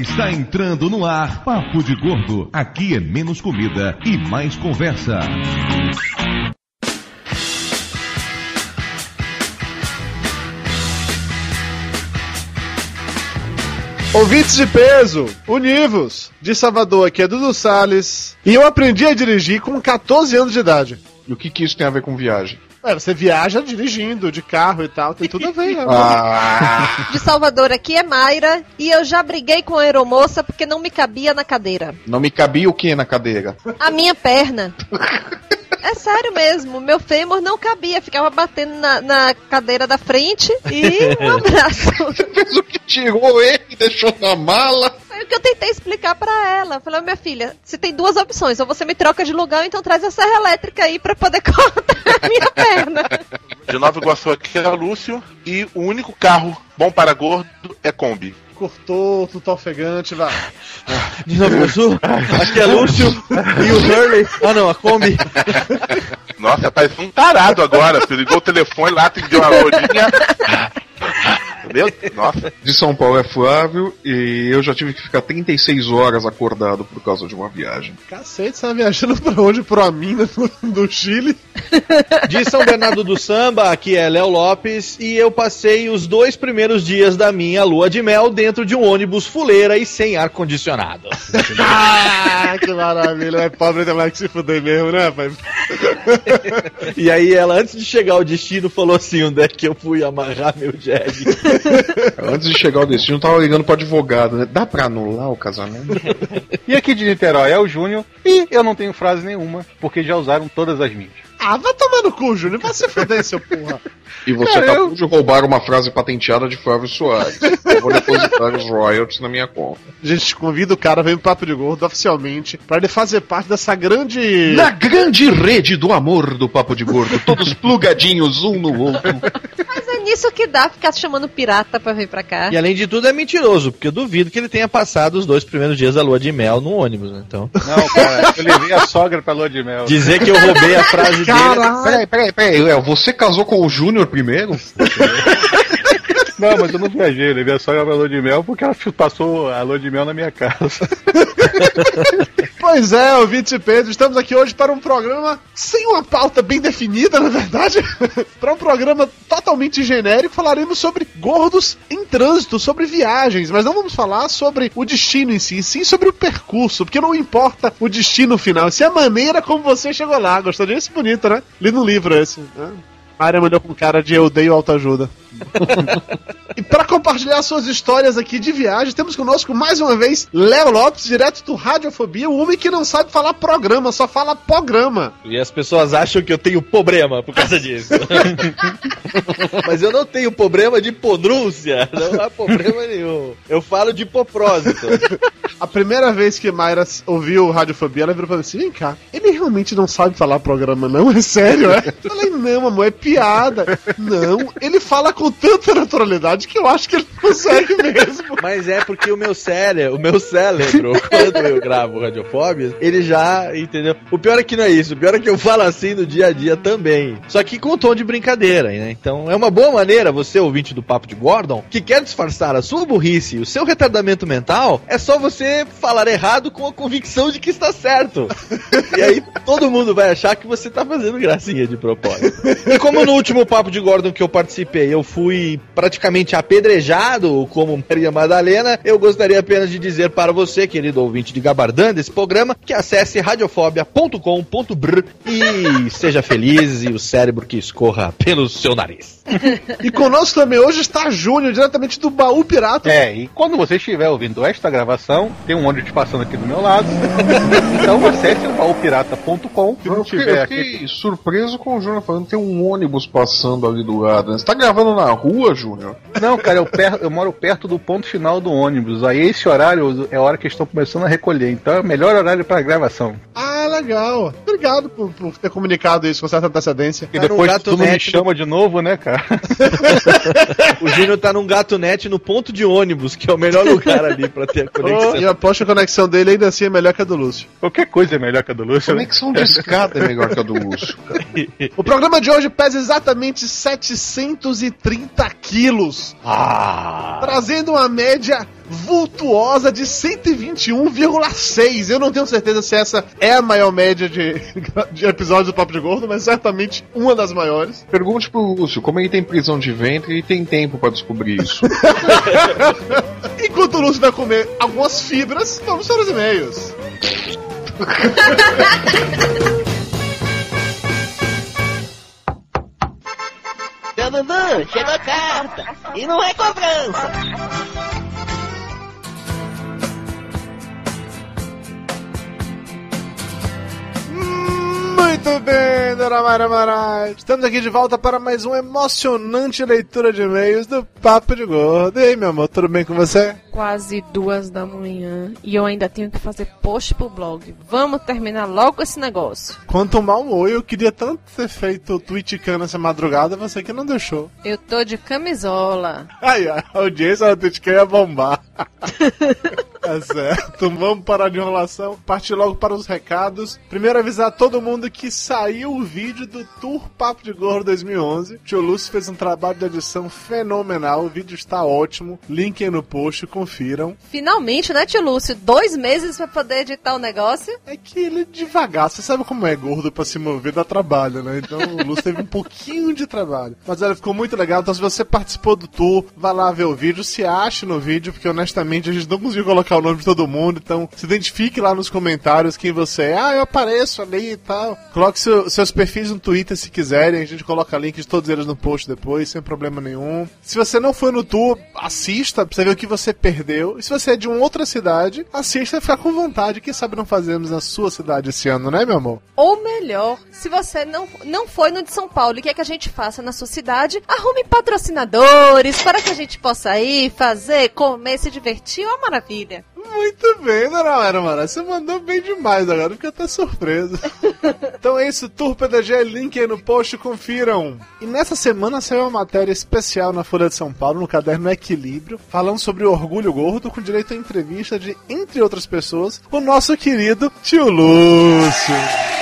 Está entrando no ar Papo de Gordo. Aqui é menos comida e mais conversa. Ouvintes de peso, univos! De Salvador, aqui é Dudu Salles. E eu aprendi a dirigir com 14 anos de idade. E o que, que isso tem a ver com viagem? É, você viaja dirigindo, de carro e tal, tem tudo a ver. Né? Ah, De Salvador aqui é Mayra e eu já briguei com a aeromoça porque não me cabia na cadeira. não me cabia o que na cadeira? A minha perna. É sério mesmo, meu fêmur não cabia, ficava batendo na, na cadeira da frente e um abraço. Você fez o que tirou ele e deixou na mala? Foi o que eu tentei explicar pra ela. Falei, minha filha, você tem duas opções, ou você me troca de lugar, ou então traz a serra elétrica aí pra poder cortar a minha perna. De Nova Iguaçu aqui é o Lúcio e o único carro bom para gordo é Kombi. Cortou, tudo ofegante, vai. De Nova Iguaçu, aqui é Lúcio e o Hurley. Ah não, a Kombi. Nossa, parece um tarado agora. Você ligou o telefone lá, tem que dar uma olhinha. Entendeu? Nossa. De São Paulo é Flávio e eu já tive que ficar 36 horas acordado por causa de uma viagem. Cacete, você tá viajando pra onde? Pro Minas, do Chile? De São Bernardo do Samba, aqui é Léo Lopes e eu passei os dois primeiros dias da minha lua de mel dentro de um ônibus fuleira e sem ar condicionado. Ah, que maravilha. É pobre tem mais que se fuder mesmo, né, pai? E aí ela, antes de chegar ao destino, falou assim, onde é que eu fui amarrar meu jegue? Antes de chegar ao destino, eu tava ligando pro advogado, né? Dá pra anular o casamento? E aqui de Niterói é o Júnior e eu não tenho frase nenhuma, porque já usaram todas as minhas. Ah, vai tomar no cu, Júnior. Vai se fuder, seu porra. E você Cara, acabou eu- de roubar uma frase patenteada de Flávio Soares. Eu vou depositar os royalties na minha conta. A gente convida o cara, vem pro Papo de Gordo oficialmente, pra ele fazer parte dessa grande... Na grande rede do amor do Papo de Gordo, todos plugadinhos um no outro. Mas é nisso que dá ficar se chamando pirata pra vir pra cá. E além de tudo é mentiroso, porque eu duvido que ele tenha passado os dois primeiros dias da lua de mel no ônibus, né? Então, Não, cara, eu levei a sogra pra lua de mel. dizer que eu roubei a frase dele... Peraí, peraí, peraí, Léo, você casou com o Júnior primeiro? Não, mas eu não viajei, eu levei a sogra pra lua de mel porque ela passou a lua de mel na minha casa. Pois é, ouvinte Pedro, estamos aqui hoje para um programa sem uma pauta bem definida, na verdade. para um programa totalmente genérico, falaremos sobre gordos em trânsito, sobre viagens, mas não vamos falar sobre o destino em si, sim sobre o percurso, porque não importa o destino final, se é a maneira como você chegou lá. Gostou disso? Bonito, né? Li no livro esse. Né? A área mandou com cara de eu odeio autoajuda. E para compartilhar suas histórias aqui de viagem, temos conosco mais uma vez Léo Lopes, direto do Radiofobia, o homem que não sabe falar programa, só fala programa. E as pessoas acham que eu tenho problema por causa disso. Mas eu não tenho problema de podrúncia. Não há problema nenhum. Eu falo de hipoprósito. A primeira vez que Mayra ouviu Radiofobia, ela virou e falou assim: vem cá, ele realmente não sabe falar programa, não? É sério, é? Eu falei, não, amor, é piada. Não, ele fala com tanta naturalidade que eu acho que ele consegue mesmo. Mas é porque o meu cérebro, o meu cérebro, quando eu gravo radiofóbias, ele já, entendeu? O pior é que não é isso. O pior é que eu falo assim no dia a dia também. Só que com um tom de brincadeira, né? Então é uma boa maneira, você ouvinte do Papo de Gordon, que quer disfarçar a sua burrice e o seu retardamento mental, é só você falar errado com a convicção de que está certo. E aí todo mundo vai achar que você tá fazendo gracinha de propósito. E como no último Papo de Gordon que eu participei, eu fui praticamente apedrejado como Maria Madalena, eu gostaria apenas de dizer para você, querido ouvinte de Gabardã desse programa, que acesse radiofobia.com.br e seja feliz e o cérebro que escorra pelo seu nariz. E conosco também hoje está Júnior, diretamente do Baú Pirata. É, e quando você estiver ouvindo esta gravação, tem um ônibus passando aqui do meu lado. Então acesse o baupirata.com. Se não Eu fiquei, tiver eu aqui. fiquei surpreso com o Júnior falando que tem um ônibus passando ali do lado. né? Você tá gravando na rua, Júnior? Não, cara, eu, per- eu moro perto do ponto final do ônibus. Aí esse horário é a hora que estão começando a recolher. Então é o melhor horário para gravação. Ah, legal. Obrigado por, por ter comunicado isso com certa antecedência. E depois tu não me chama de novo, né, cara? O Júnior tá num gato net no ponto de ônibus, que é o melhor lugar ali pra ter a conexão. E eu aposto que a conexão dele ainda assim é melhor que a do Lúcio. Qualquer coisa é melhor que a do Lúcio. né? Conexão de escada é melhor que a do Lúcio, cara. O programa de hoje pesa exatamente 730 quilos, Ah! trazendo uma média vultuosa de 121,6. Eu não tenho certeza se essa é a maior média de, de episódios do Papo de Gordo, mas certamente uma das maiores. Pergunte pro Lúcio como ele tem prisão de ventre e tem tempo pra descobrir isso. Enquanto o Lúcio vai comer algumas fibras, vamos para os e-mails. Seu Dudu, chegou a carta. E não é cobrança. Muito bem, Dona Mara Marais. Estamos aqui de volta para mais uma emocionante leitura de e-mails do Papo de Gordo. E aí, meu amor, tudo bem com você? Quase duas da manhã e eu ainda tenho que fazer post pro blog. Vamos terminar logo esse negócio. Quanto mal humor, eu queria tanto ter feito o Twitchcam essa madrugada, você que não deixou. Eu tô de camisola. Ai, a audiência do Twitchcam ia bombar. É certo, vamos parar de enrolação, partir logo para os recados. Primeiro avisar todo mundo que saiu o vídeo do Tour Papo de Gordo 2011. Tio Lúcio fez um trabalho de edição fenomenal, o vídeo está ótimo. Link aí no post, confiram. Finalmente, né, tio Lúcio? Dois meses pra poder editar o negócio. É que ele é devagar, você sabe como é gordo pra se mover, dá trabalho, né? Então o Lúcio teve um pouquinho de trabalho. Mas olha, ficou muito legal. Então se você participou do tour, vá lá ver o vídeo, se ache no vídeo, porque honestamente a gente não conseguiu colocar o nome de todo mundo. Então se identifique lá nos comentários quem você é. Ah, eu apareço ali e tal. Coloque seu- seus perfis no Twitter se quiserem, a gente coloca link de todos eles no post depois, sem problema nenhum. Se você não foi no tour, assista pra você ver o que você perdeu. E se você é de uma outra cidade, assista e ficar com vontade. Quem sabe não fazemos na sua cidade esse ano, né, meu amor? Ou melhor, se você não, não foi no de São Paulo e quer que a gente faça na sua cidade, arrume patrocinadores para que a gente possa ir, fazer, comer, se divertir. Uma maravilha. Muito bem, dona Mara. Você mandou bem demais agora, fiquei até surpreso. então é isso, Tour PDG, link aí no post, confiram. E nessa semana saiu uma matéria especial na Folha de São Paulo, no caderno Equilíbrio, falando sobre o orgulho gordo, com direito a entrevista de, entre outras pessoas, o nosso querido tio Lúcio.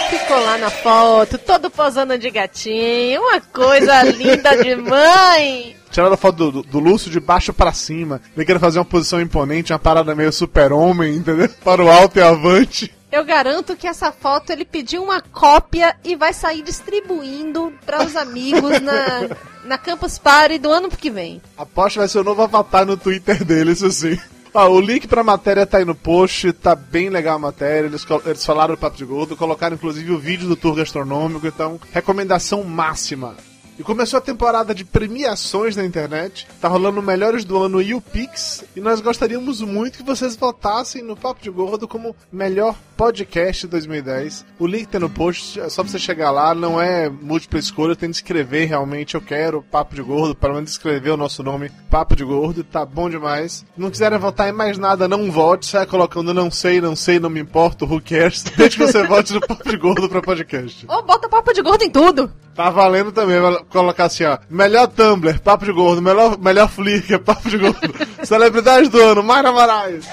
Ficou lá na foto, todo posando de gatinho, uma coisa linda de mãe. Tiraram a foto do, do, do Lúcio de baixo pra cima. Ele queria fazer uma posição imponente, uma parada meio super-homem, entendeu? Para o alto e avante. Eu garanto que essa foto ele pediu uma cópia e vai sair distribuindo para os amigos na, na Campus Party do ano que vem. Aposto que vai ser o novo avatar no Twitter dele, isso sim. Ó, o link pra matéria tá aí no post, tá bem legal a matéria. Eles, eles falaram do Papo de Gordo, colocaram inclusive o vídeo do tour gastronômico, então, recomendação máxima. E começou a temporada de premiações na internet. Tá rolando Melhores do Ano e o Pix. E nós gostaríamos muito que vocês votassem no Papo de Gordo como melhor podcast 2010. O link tá no post, é só você chegar lá. Não é múltipla escolha, tem que escrever realmente. Eu quero Papo de Gordo, pelo menos escrever o nosso nome, Papo de Gordo. Tá bom demais. Não quiserem votar em mais nada, não vote. Sai colocando não sei, não sei, não me importo, who cares. Desde que você vote no Papo de Gordo pra podcast. Ou bota papo de gordo em tudo. Tá valendo também, vai colocar assim, ó. Melhor Tumblr, papo de gordo. Melhor, melhor Flickr, papo de gordo. Celebridade do ano, Mayra Moraes.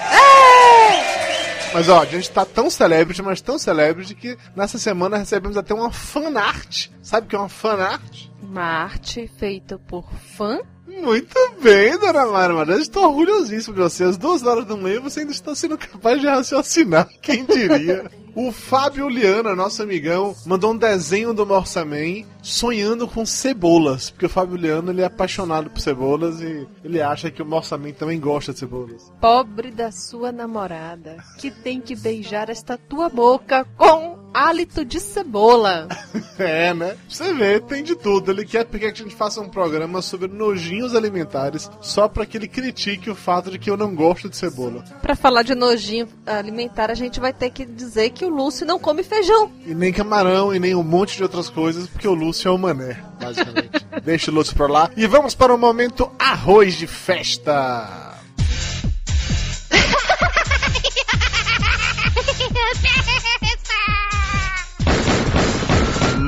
Mas ó, a gente tá tão celebrity, mas tão celebrity que nessa semana recebemos até uma fanart. Sabe o que é uma fanart? Uma arte feita por fã. Muito bem, dona Mayra Moraes. Estou orgulhosíssimo de você. Às duas horas da manhã você ainda está sendo capaz de raciocinar. Quem diria? O Fábio Liana, nosso amigão, mandou um desenho do Morsaman sonhando com cebolas. Porque o Fábio Liana ele é apaixonado por cebolas e ele acha que o Morsaman também gosta de cebolas. Pobre da sua namorada, que tem que beijar esta tua boca com hálito de cebola. É, né? Você vê, tem de tudo. Ele quer porque a gente faça um programa sobre nojinhos alimentares só para que ele critique o fato de que eu não gosto de cebola. Pra falar de nojinho alimentar, a gente vai ter que dizer que o Lúcio não come feijão. E nem camarão e nem um monte de outras coisas, porque o Lúcio é o mané, basicamente. Deixa o Lúcio pra lá. E vamos para o momento arroz de festa.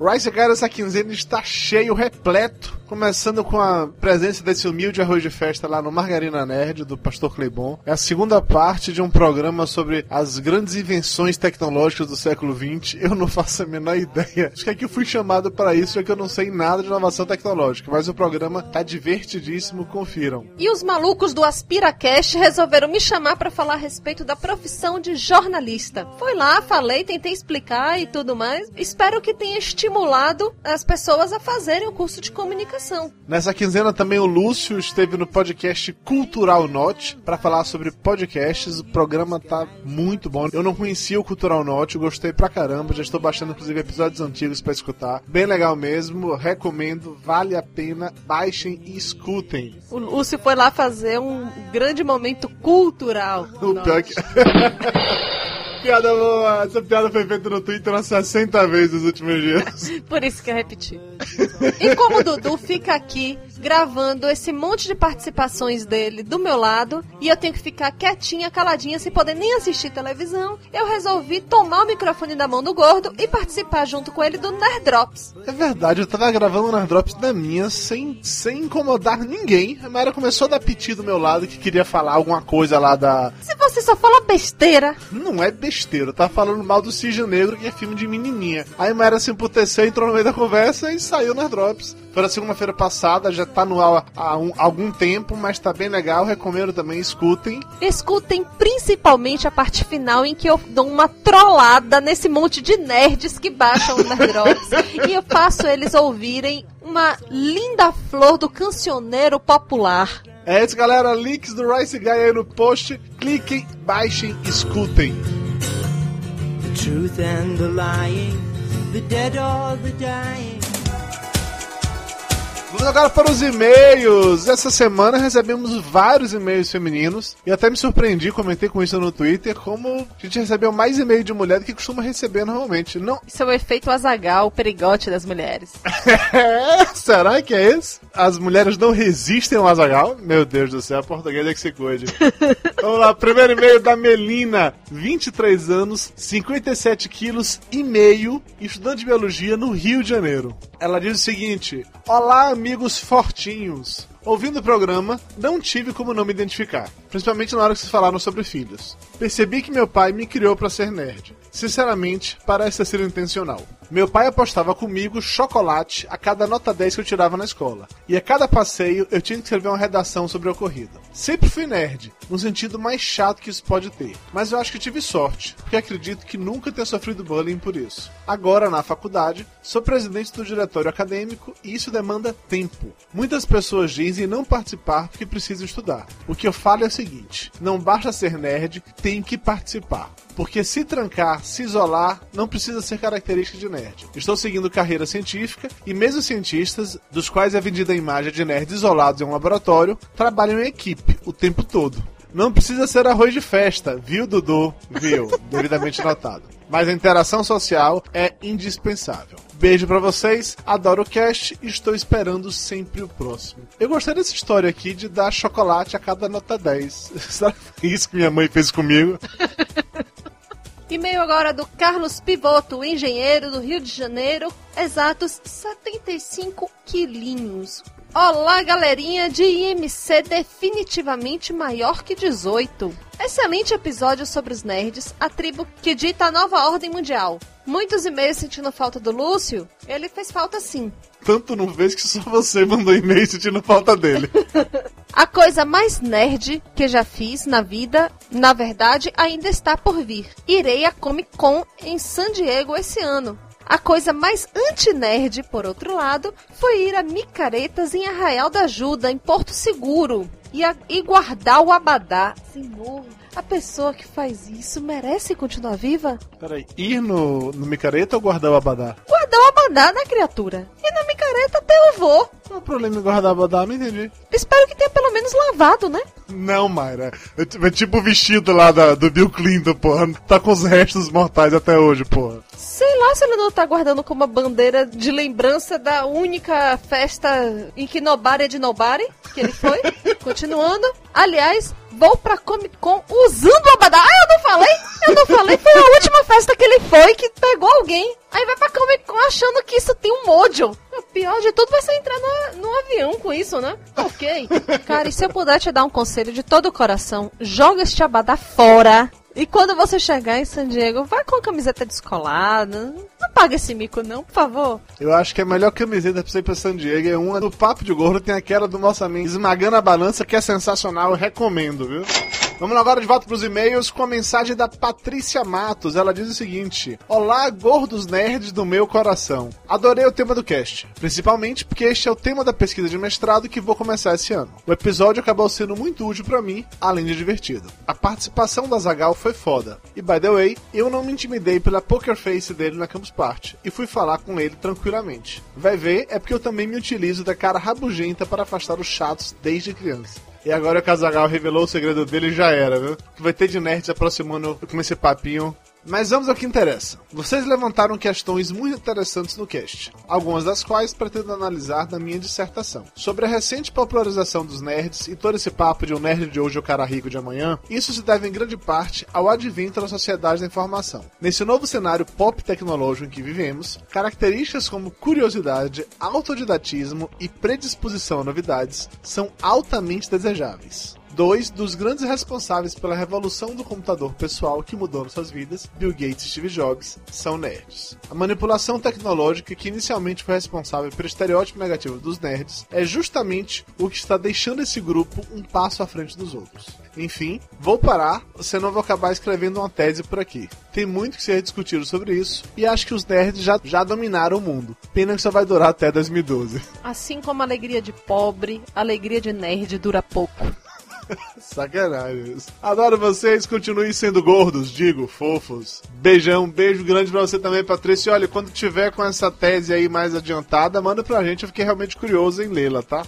Rice Guy essa quinzena está cheio, repleto. Começando com a presença desse humilde arroz de festa lá no Margarina Nerd, do Pastor Cleibon. É a segunda parte de um programa sobre as grandes invenções tecnológicas do século XX. Eu não faço a menor ideia. Acho que aqui eu fui chamado para isso, já que eu não sei nada de inovação tecnológica. Mas o programa tá divertidíssimo, confiram. E os malucos do AspiraCast resolveram me chamar para falar a respeito da profissão de jornalista. Foi lá, falei, tentei explicar e tudo mais. Espero que tenha estimulado as pessoas a fazerem o curso de comunicação. Nessa quinzena também o Lúcio esteve no podcast Cultural Note para falar sobre podcasts. O programa tá muito bom. Eu não conhecia o Cultural Note, gostei pra caramba. Já estou baixando inclusive episódios antigos para escutar. Bem legal mesmo, recomendo, vale a pena. Baixem e escutem. O Lúcio foi lá fazer um grande momento cultural. O pior que... piada boa. Essa piada foi feita no Twitter umas 60 vezes nos últimos dias. Por isso que eu repeti. E como o Dudu fica aqui gravando esse monte de participações dele do meu lado e eu tenho que ficar quietinha, caladinha, sem poder nem assistir televisão, eu resolvi tomar o microfone da mão do gordo e participar junto com ele do Nerd Drops. É verdade, eu tava gravando o Nerd Drops da minha sem, sem incomodar ninguém. A Mayra começou a dar piti do meu lado que queria falar alguma coisa lá da. Se você só fala besteira. Não é besteira, eu tava falando mal do Cisne Negro, que é filme de menininha. Aí a Mayra se emputeceu, entrou no meio da conversa e saiu Nerd Drops. Foi na segunda-feira passada, já tá no ar há um, algum tempo, mas tá bem legal. Recomendo também, escutem. Escutem principalmente a parte final em que eu dou uma trollada nesse monte de nerds que baixam o Nerd Drops. e eu faço eles ouvirem uma linda flor do cancioneiro popular. É isso, galera. Links do Rice Guy aí no post. Cliquem, baixem, escutem. The truth and the lying, the dead or the dying. Vamos agora para os e-mails. Essa semana recebemos vários e-mails femininos e até me surpreendi, comentei com isso no Twitter, como a gente recebeu mais e-mail de mulher do que costuma receber normalmente. Não. Isso é o efeito azagal, o perigote das mulheres. será que é isso? As mulheres não resistem ao azagal? Meu Deus do céu, a portuguesa é que se cuide. Vamos lá, primeiro e-mail da Melina, 23 anos, 57 quilos e meio, estudante de biologia no Rio de Janeiro. Ela diz o seguinte: Olá, amigos fortinhos. Ouvindo o programa, não tive como não me identificar, principalmente na hora que vocês falaram sobre filhos. Percebi que meu pai me criou para ser nerd. Sinceramente, parece ter sido intencional. Meu pai apostava comigo chocolate a cada nota 10 que eu tirava na escola. E a cada passeio eu tinha que escrever uma redação sobre a ocorrida. Sempre fui nerd, no sentido mais chato que isso pode ter. Mas eu acho que tive sorte, porque acredito que nunca tenha sofrido bullying por isso. Agora, na faculdade, sou presidente do diretório acadêmico e isso demanda tempo. Muitas pessoas dizem não participar porque precisam estudar. O que eu falo é o seguinte: não basta ser nerd, tem que participar. Porque se trancar, se isolar, não precisa ser característica de nerd. Estou seguindo carreira científica e mesmo cientistas, dos quais é vendida a imagem de nerds isolados em um laboratório, trabalham em equipe o tempo todo. Não precisa ser arroz de festa, viu, Dudu? Viu, devidamente notado. Mas a interação social é indispensável. Beijo pra vocês, adoro o cast e estou esperando sempre o próximo. Eu gostei dessa história aqui de dar chocolate a cada nota 10. Será que foi isso que minha mãe fez comigo? E-mail agora do Carlos Pivoto, engenheiro do Rio de Janeiro, exatos 75 quilinhos. Olá, galerinha de IMC definitivamente maior que 18. Excelente episódio sobre os nerds, a tribo que dita a nova ordem mundial. Muitos e-mails sentindo falta do Lúcio, ele fez falta sim. Tanto não fez que só você mandou e-mail sentindo falta dele. A coisa mais nerd que já fiz na vida, na verdade, ainda está por vir. Irei à Comic Con em San Diego esse ano. A coisa mais anti-nerd, por outro lado, foi ir a micaretas em Arraial da Ajuda, em Porto Seguro, e, a, e guardar o abadá. Senhor, a pessoa que faz isso merece continuar viva? Peraí, ir no, no micareta ou guardar o abadá? Guardar o abadá, né, criatura? E na micareta até eu vou. Qual é o problema em guardar o abadá? Não entendi. Espero que tenha pelo menos lavado, né? Não, Mayra. É, é tipo o vestido lá da- do Bill Clinton, porra. Tá com os restos mortais até hoje, porra. Sei lá se ele não tá guardando como uma bandeira de lembrança da única festa em que Nobody é de Nobody, que ele foi. Continuando. Aliás, vou pra Comic Con usando o Abadá. Ah, eu não falei? Eu não falei, foi a última festa que ele foi que pegou alguém. Aí vai pra Comic Con, achando que isso tem um mojo. O pior de tudo vai ser entrar no, no avião com isso, né? Ok. Cara, e se eu puder te dar um conselho de todo o coração, joga este abadá fora. E quando você chegar em San Diego, vai com a camiseta descolada. Não paga esse mico, não, por favor. Eu acho que a melhor camiseta pra você ir pra San Diego é uma do Papo de Gordo, tem aquela do nosso amigo Esmagando a Balança, que é sensacional, eu recomendo, viu? Vamos agora de volta pros e-mails com a mensagem da Patrícia Matos. Ela diz o seguinte: Olá, gordos nerds do meu coração. Adorei o tema do cast, principalmente porque este é o tema da pesquisa de mestrado que vou começar esse ano. O episódio acabou sendo muito útil pra mim, além de divertido. A participação da Zagal foi foda. E by the way, eu não me intimidei pela poker face dele na Campus Party e fui falar com ele tranquilamente. Vai ver, é porque eu também me utilizo da cara rabugenta para afastar os chatos desde criança. E agora o Casagal revelou o segredo dele e já era, viu? Vai ter de nerd se aproximando com esse papinho. Mas vamos ao que interessa. Vocês levantaram questões muito interessantes no cast, algumas das quais pretendo analisar na minha dissertação. Sobre a recente popularização dos nerds e todo esse papo de um nerd de hoje é o cara rico de amanhã, isso se deve em grande parte ao advento da sociedade da informação. Nesse novo cenário pop tecnológico em que vivemos, características como curiosidade, autodidatismo e predisposição a novidades são altamente desejáveis. Dois dos grandes responsáveis pela revolução do computador pessoal que mudou nossas vidas, Bill Gates e Steve Jobs, são nerds. A manipulação tecnológica que inicialmente foi responsável pelo estereótipo negativo dos nerds é justamente o que está deixando esse grupo um passo à frente dos outros. Enfim, vou parar, senão vou acabar escrevendo uma tese por aqui. Tem muito que ser discutido sobre isso, e acho que os nerds já, já dominaram o mundo. Pena que só vai durar até 2012. Assim como a alegria de pobre, a alegria de nerd dura pouco. Sacanagem. Adoro vocês, continuem sendo gordos, digo, fofos. Beijão, beijo grande pra você também, Patrícia. Olha, quando tiver com essa tese aí mais adiantada, manda pra gente, eu fiquei realmente curioso em lê-la, tá?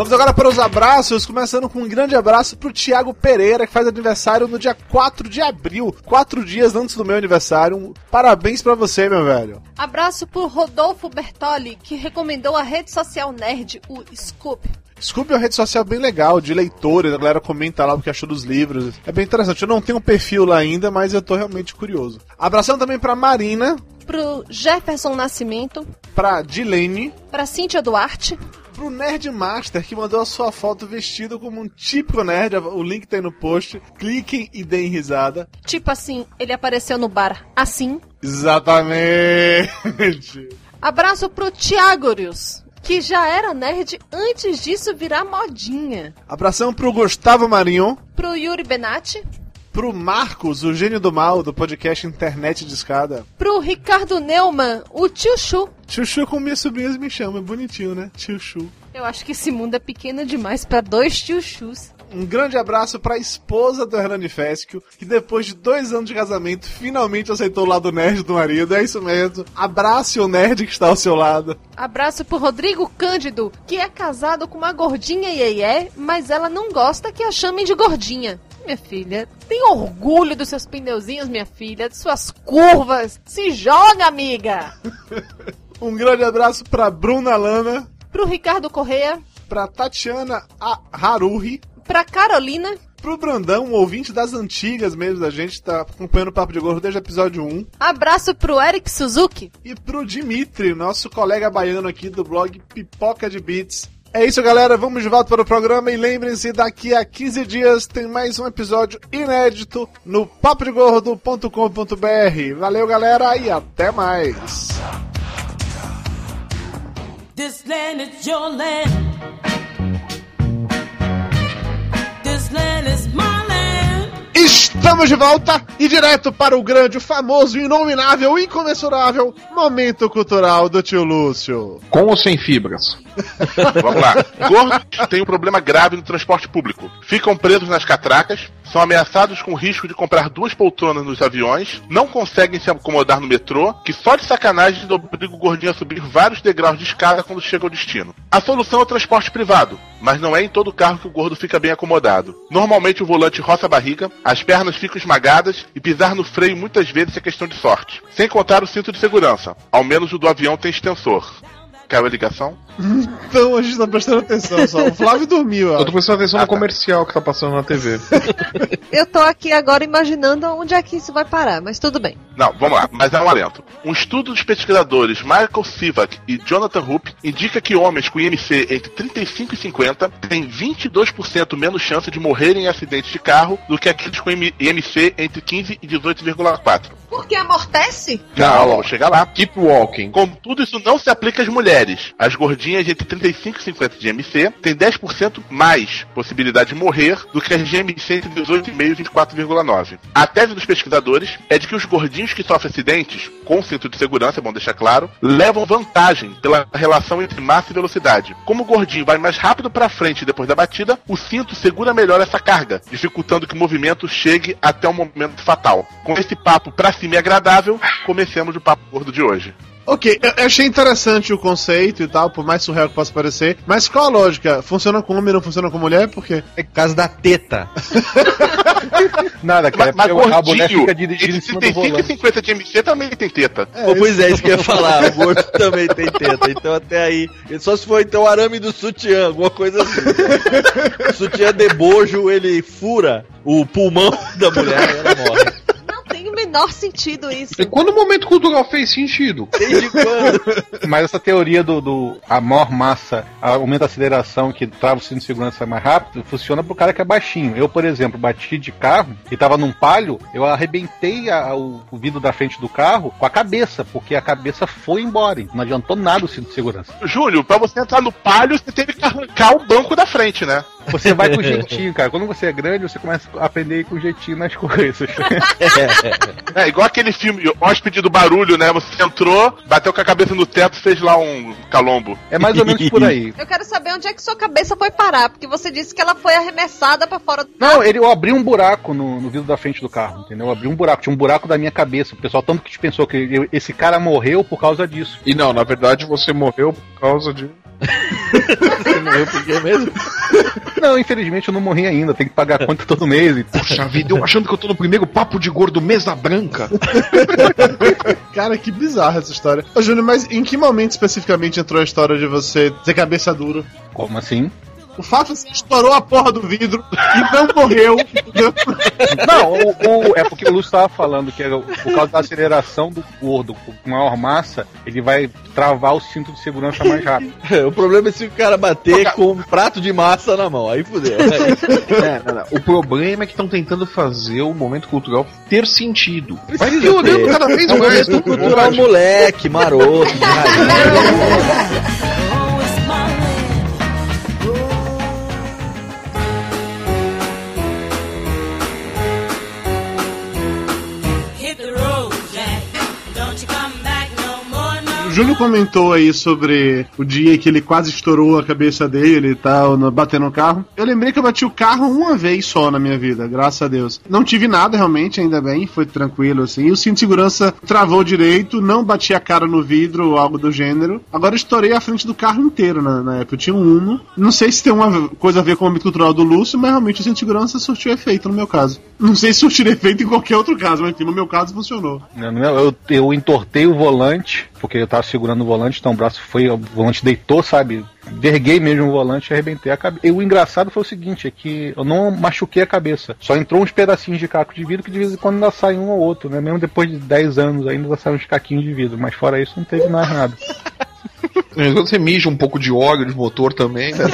Vamos agora para os abraços, começando com um grande abraço pro Thiago Pereira, que faz aniversário no dia 4 de abril, quatro dias antes do meu aniversário. Um parabéns pra você, meu velho. Abraço por Rodolfo Bertoli, que recomendou a rede social nerd, o Scoop. Scoop é uma rede social bem legal, de leitores, a galera comenta lá o que achou dos livros. É bem interessante. Eu não tenho um perfil lá ainda, mas eu tô realmente curioso. Abração também pra Marina, Pro Jefferson Nascimento, pra Dilene, pra Cíntia Duarte, pro Nerd Master, que mandou a sua foto vestido como um típico nerd. O link tá aí no post. Cliquem e deem risada. tipo assim, ele apareceu no bar assim. Exatamente. Abraço pro Tiagorius, que já era nerd antes disso virar modinha. Abração pro Gustavo Marinho. Pro Yuri Benatti, Pro Marcos, o gênio do mal, do podcast Internet de Escada. pro Ricardo Neumann, o tio Chu. Chuchu como minhas sobrinhas me chamam, é bonitinho, né? Chuchu. Eu acho que esse mundo é pequeno demais pra dois tio Chus. Um grande abraço pra esposa do Hernani Fesquio, que depois de dois anos de casamento, finalmente aceitou o lado nerd do marido. É isso mesmo. Abrace o nerd que está ao seu lado. Abraço pro Rodrigo Cândido, que é casado com uma gordinha iê mas ela não gosta que a chamem de gordinha. Minha filha, tem orgulho dos seus pneuzinhos, minha filha, de suas curvas. Se joga, amiga! Um grande abraço pra Bruna Lana, Pro Ricardo Correia, pra Tatiana A- Haruhi, pra Carolina, pro Brandão, um ouvinte das antigas mesmo da gente, tá acompanhando o Papo de Gordo desde o episódio 1, abraço pro Eric Suzuki. e pro Dimitri, nosso colega baiano aqui do blog Pipoca de Beats. É isso, galera. Vamos de volta para o programa e lembrem-se, daqui a 15 dias tem mais um episódio inédito no papodegordo.com.br. Valeu, galera, e até mais. This land is your land. Estamos de volta e direto para o grande, o famoso, inominável, incomensurável Momento Cultural do Tio Lúcio. Com ou sem fibras? Vamos lá. Gordos têm um problema grave no transporte público. Ficam presos nas catracas, são ameaçados com o risco de comprar duas poltronas nos aviões, não conseguem se acomodar no metrô, que só de sacanagem obriga o gordinho a subir vários degraus de escada quando chega ao destino. A solução é o transporte privado, mas não é em todo carro que o gordo fica bem acomodado. Normalmente o volante roça a barriga, as pernas ficam esmagadas e pisar no freio muitas vezes é questão de sorte. Sem contar o cinto de segurança, ao menos o do avião tem extensor. Caiu a ligação? Então a gente tá prestando atenção só. O Flávio dormiu, ó. Eu tô prestando atenção no comercial que tá passando na TV. Eu tô aqui agora imaginando onde é que isso vai parar, mas tudo bem. Não, vamos lá, mas é um alento. Um estudo dos pesquisadores Michael Sivak e Jonathan Hoop indica que homens com IMC entre 35 e 50 têm 22% menos chance de morrerem em acidentes de carro do que aqueles com IMC entre 15 e 18,4. Porque amortece? Não, vamos chegar lá. Keep walking. Contudo, isso não se aplica às mulheres. As gordinhas entre 35 e 50 de MC têm 10% mais possibilidade de morrer do que as de MC entre 18,5 e 24,9. A tese dos pesquisadores é de que os gordinhos que sofrem acidentes, com cinto de segurança, é bom deixar claro, levam vantagem pela relação entre massa e velocidade. Como o gordinho vai mais rápido para frente depois da batida, o cinto segura melhor essa carga, dificultando que o movimento chegue até o momento fatal. Com esse papo pra cima e agradável, comecemos o papo gordo de hoje. Ok, eu eu achei interessante o conceito e tal, por mais surreal que possa parecer. Mas qual a lógica? Funciona com homem e não funciona com mulher? Por quê? É por causa da teta. Nada, cara, Mas, é mas porque a mulher gordinho, fica dirigindo em cima do 35 e volante. 50 de MC também tem teta. Pô, pois é, isso que eu ia falar. O gordo também tem teta. Então até aí. Só se for então o arame do sutiã, alguma coisa assim. O sutiã de bojo, ele fura o pulmão da mulher e ela morre. Menor sentido isso. E quando o momento cultural fez sentido? Desde quando? Mas essa teoria do, do a maior massa aumenta a aceleração que trava o cinto de segurança mais rápido funciona pro cara que é baixinho. Eu, por exemplo, bati de carro e tava num palio, eu arrebentei a- o, o vidro da frente do carro com a cabeça, porque a cabeça foi embora. Não adiantou nada o cinto de segurança. Júlio, pra você entrar no palio, você teve que arrancar o banco da frente, né? Você vai com jeitinho, cara. Quando você é grande, você começa a aprender a ir com jeitinho nas coisas. É igual aquele filme Hóspede do Barulho, né? Você entrou, bateu com a cabeça no teto, fez lá um calombo. É mais ou menos por aí. Eu quero saber onde é que sua cabeça foi parar, porque você disse que ela foi arremessada pra fora do Não, ele, eu abri um buraco no, no vidro da frente do carro, entendeu? Eu abri um buraco, tinha um buraco da minha cabeça. O pessoal tanto que pensou que eu- esse cara morreu por causa disso. E não, na verdade você morreu por causa de. Você morreu por quê mesmo? Não, infelizmente eu não morri ainda, tem que pagar a conta todo mês. E... Puxa vida, eu achando que eu tô no primeiro papo de gordo mesa branca. Cara, que bizarra essa história. Ô, Júnior, mas em que momento especificamente entrou a história de você ter cabeça dura? Como assim? O fato é que estourou a porra do vidro e não morreu. Não, o, o- é porque o Lúcio estava falando que era por causa da aceleração do gordo com maior massa, ele vai travar o cinto de segurança mais rápido. O problema é se o cara bater com um prato de massa na mão. Aí fudeu. É, não, não. O problema é que estão tentando fazer o momento cultural ter sentido. Vai piorando cada vez É um mais. momento cultural moleque, maroto, de raiz. O Júlio comentou aí sobre o dia que ele quase estourou a cabeça dele e tal, batendo no carro. Eu lembrei que eu bati o carro uma vez só na minha vida, graças a Deus. Não tive nada realmente, ainda bem, foi tranquilo assim. E o cinto de segurança travou direito, não bati a cara no vidro ou algo do gênero. Agora eu estourei a frente do carro inteiro na, na época. Eu tinha um Uno. Não sei se tem uma coisa a ver com o âmbito cultural do Lúcio, mas realmente o cinto de segurança surtiu efeito no meu caso. Não sei se surtiu efeito em qualquer outro caso, mas enfim, no meu caso funcionou. Não, Eu, eu entortei o volante, porque eu tava segurando o volante, então o braço foi, o volante deitou, sabe? Verguei mesmo o volante e arrebentei a cabeça. E o engraçado foi o seguinte, é que eu não machuquei a cabeça. Só entrou uns pedacinhos de caco de vidro que de vez em quando ainda sai um ou outro, né? Mesmo depois de 10 anos ainda saem uns caquinhos de vidro. Mas fora isso não teve mais nada. Quando você mija um pouco de óleo de motor também, né?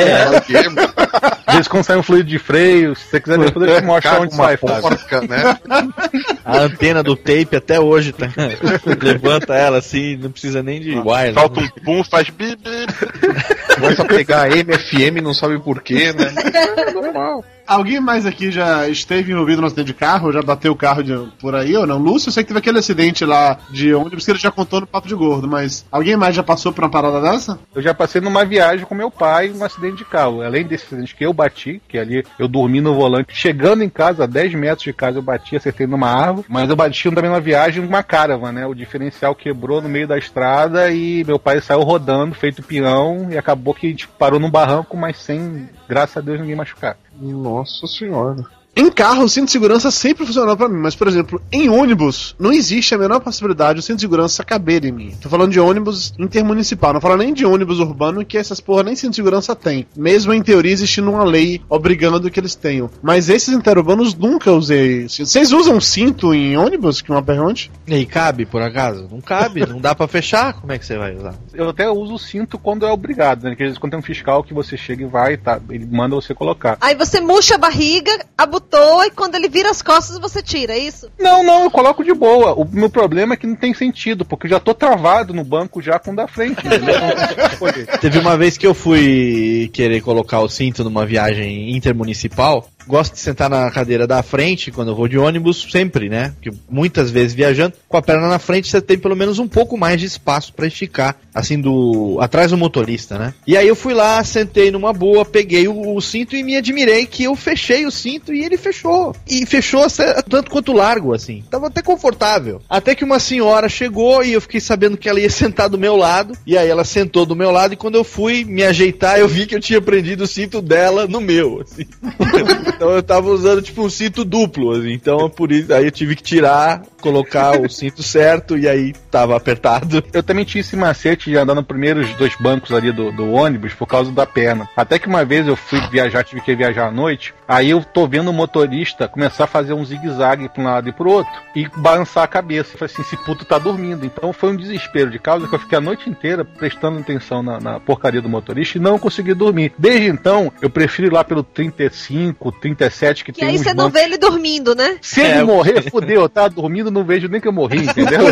Às vezes quando sai um fluido de freio, se você quiser depois eu te mostro onde sai, porca, né? A antena do tape até hoje, tá? Levanta ela assim, não precisa nem de wire. Solta um pum, faz bi, bi. Começa a pegar MFM, não sabe porquê, né? É normal. Alguém mais aqui já esteve envolvido no acidente de carro? Já bateu o carro de- por aí ou não? Lúcio, eu sei que teve aquele acidente lá de ônibus que ele já contou no Papo de Gordo, mas alguém mais já passou por uma parada dessa? Eu já passei numa viagem com meu pai num acidente de carro. Além desse acidente que eu bati, que ali eu dormi no volante, chegando em casa, a 10 metros de casa, eu bati, acertei numa árvore, mas eu bati também numa viagem numa caravan, né? O diferencial quebrou no meio da estrada e meu pai saiu rodando, feito peão, e acabou que a gente parou num barranco, mas sem, graças a Deus, ninguém machucar. Nossa senhora. Em carro, o cinto de segurança sempre funcionou pra mim, mas, por exemplo, em ônibus, não existe a menor possibilidade do cinto de segurança caber em mim. Tô falando de ônibus intermunicipal, não falo nem de ônibus urbano, que essas porra nem cinto de segurança tem. Mesmo em teoria existindo uma lei obrigando que eles tenham. Mas esses interurbanos nunca usei. Vocês usam cinto em ônibus? Que uma pergunte? E aí, cabe, por acaso? Não cabe, não dá pra fechar? Como é que você vai usar? Eu até uso o cinto quando é obrigado, né? Porque às vezes quando tem um fiscal que você chega e vai, tá, ele manda você colocar. Aí você murcha a barriga, abotoa e quando ele vira as costas você tira, é isso? Não, não, eu coloco de boa. O meu problema é que não tem sentido, porque eu já tô travado no banco já com o da frente, poder. Teve uma vez que eu fui querer colocar o cinto numa viagem intermunicipal. Gosto de sentar na cadeira da frente quando eu vou de ônibus, sempre, né? Porque muitas vezes viajando, com a perna na frente você tem pelo menos um pouco mais de espaço pra esticar, assim, do. atrás do motorista, né? E aí eu fui lá, sentei numa boa, peguei o, o cinto e me admirei que eu fechei o cinto e ele fechou. E fechou tanto quanto largo, assim. Tava até confortável. Até que uma senhora chegou e eu fiquei sabendo que ela ia sentar do meu lado. E aí ela sentou do meu lado e quando eu fui me ajeitar, eu vi que eu tinha prendido o cinto dela no meu, assim. Então eu tava usando tipo um cinto duplo, assim. Então por isso aí eu tive que tirar, colocar o cinto certo e aí tava apertado. Eu também tinha esse macete de andar nos primeiros dois bancos ali do, do ônibus por causa da perna. Até que uma vez eu fui viajar, tive que viajar à noite. Aí eu tô vendo o motorista começar a fazer um zigue-zague pra um lado e pro outro e balançar a cabeça. Eu falei assim: esse puto tá dormindo. Então foi um desespero de causa que eu fiquei a noite inteira prestando atenção na, na porcaria do motorista e não consegui dormir. Desde então, eu prefiro ir lá pelo 35, 37, que, Que tem aí uns você não bancos. vê ele dormindo, né? Se ele É, morrer, fudeu, eu tava dormindo, não vejo nem que eu morri, entendeu?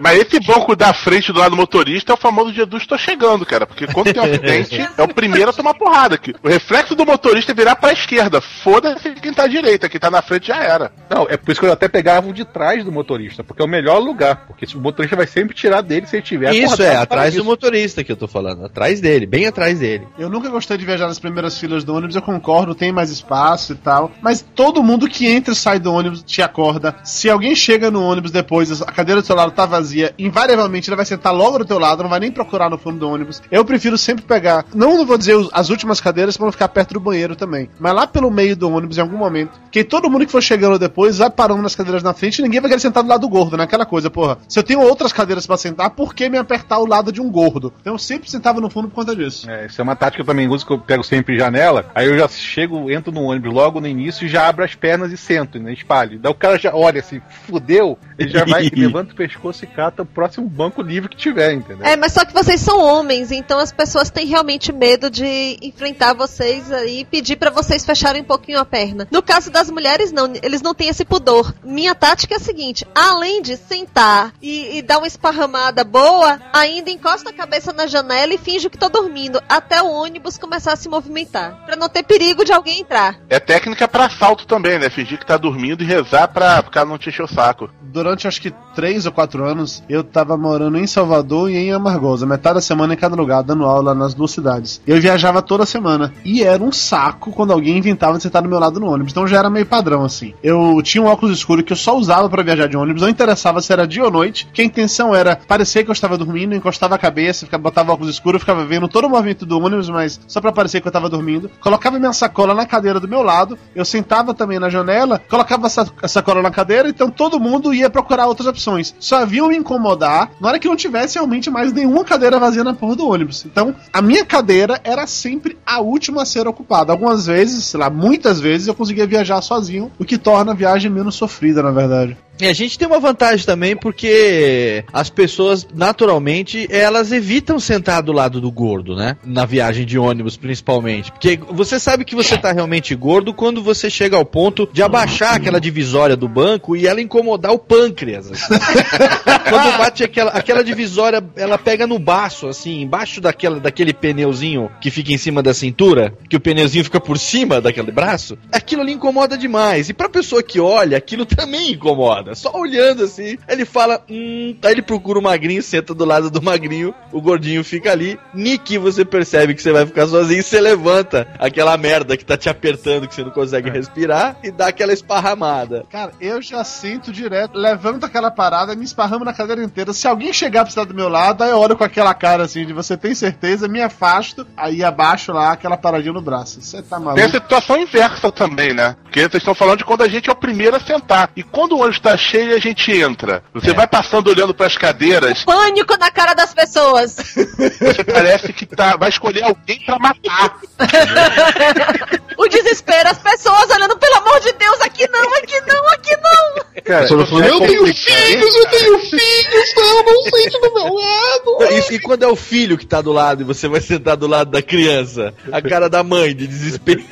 Mas esse banco da frente do lado do motorista é o famoso Jesus estou chegando, cara. Porque quando tem um acidente, é o primeiro a tomar porrada aqui. O reflexo do motorista é virar pra esquerda. Foda-se quem tá à direita, quem tá na frente já era. Não, é por isso que eu até pegava o de trás do motorista, porque é o melhor lugar. Porque o motorista vai sempre tirar dele se ele tiver Isso é, atrás do isso. motorista que eu tô falando. Atrás dele, bem atrás dele. Eu nunca gostei de viajar nas primeiras filas do ônibus, eu concordo, tem mais espaço e tal. Mas todo mundo que entra e sai do ônibus te acorda. Se alguém chega no ônibus depois, a cadeira do seu lado tá vazia, invariavelmente ele vai sentar logo do teu lado, não vai nem procurar no fundo do ônibus. Eu prefiro sempre pegar, não, vou dizer as últimas cadeiras pra não ficar perto do banheiro também, mas lá pelo meio do ônibus em algum momento, que todo mundo que for chegando depois vai parando nas cadeiras na frente e ninguém vai querer sentar do lado do gordo, né? Aquela coisa, porra. Se eu tenho outras cadeiras pra sentar, por que me apertar o lado de um gordo? Então eu sempre sentava no fundo por conta disso. É, isso é uma tática também uso, que eu pego sempre janela, aí eu já chego, entro no ônibus logo no início e já abro as pernas e sento, né? Espalho. Daí o cara já olha assim, fudeu, ele já vai, levanta o pescoço e cata o próximo banco livre que tiver, entendeu? É, mas só que vocês são homens, então as pessoas têm realmente medo de enfrentar vocês aí e pedir pra vocês fecharem um pouquinho a perna. No caso das mulheres, não, eles não têm esse pudor. Minha tática é a seguinte: além de sentar e, e dar uma esparramada boa, ainda encosta a cabeça na janela e finge que tô dormindo, até o ônibus começar a se movimentar. Pra não ter perigo de alguém entrar. É técnica pra assalto também, né? Fingir que tá dormindo e rezar pra cara não te encher o saco. durante acho que três ou quatro anos, eu tava morando em Salvador e em Amargosa, metade da semana em cada lugar, dando aula nas duas cidades. Eu viajava toda semana. E era um saco quando alguém inventava de sentar do meu lado no ônibus. Então já era meio padrão, assim. Eu tinha um óculos escuro que eu só usava pra viajar de ônibus, não interessava se era dia ou noite, que a intenção era parecer que eu estava dormindo, encostava a cabeça, ficava, botava óculos escuro, ficava vendo todo o movimento do ônibus, mas só pra parecer que eu tava dormindo. Colocava minha sacola na cadeira do meu lado, eu sentava também na janela, colocava a sacola na cadeira, então todo mundo ia procurar outras opções. Só vinham me incomodar na hora que não tivesse realmente mais nenhuma cadeira vazia na porra do ônibus. Então, a minha cadeira era sempre a última a ser ocupada. Algumas vezes, sei lá, muitas vezes eu conseguia viajar sozinho, o que torna a viagem menos sofrida, na verdade. E a gente tem uma vantagem também porque as pessoas, naturalmente, elas evitam sentar do lado do gordo, né? Na viagem de ônibus, principalmente. Porque você sabe que você tá realmente gordo quando você chega ao ponto de abaixar aquela divisória do banco e ela incomodar o pâncreas. assim. quando bate aquela, aquela divisória, ela pega no baço, assim, embaixo daquela, daquele pneuzinho que fica em cima da cintura, que o pneuzinho fica por cima daquele braço, aquilo ali incomoda demais. E pra pessoa que olha, aquilo também incomoda. Foda. Só olhando assim, ele fala, hum, aí ele procura o magrinho, senta do lado do magrinho, o gordinho fica ali. Niki, você percebe que você vai ficar sozinho, você levanta aquela merda que tá te apertando, que você não consegue respirar, e dá aquela esparramada. Cara, eu já sinto direto, levanto aquela parada, me esparramo na cadeira inteira. Se alguém chegar pra estar do meu lado, aí eu olho com aquela cara assim de você tem certeza, me afasto, aí abaixo lá aquela paradinha no braço. Você tá maluco? Tem a situação inversa também, né? Porque vocês estão falando de quando a gente é o primeiro a sentar. E quando o ônibus tá cheio, a gente entra. Você vai passando olhando pras cadeiras, Pânico na cara das pessoas. você parece que tá, vai escolher alguém pra matar. o desespero, as pessoas olhando, pelo amor de Deus, aqui não, aqui não, aqui não. Cara, falando, é eu tenho filhos, eu tenho filhos, não, não sente do meu lado. E, e quando é o filho que tá do lado e você vai sentar do lado da criança? A cara da mãe de desespero.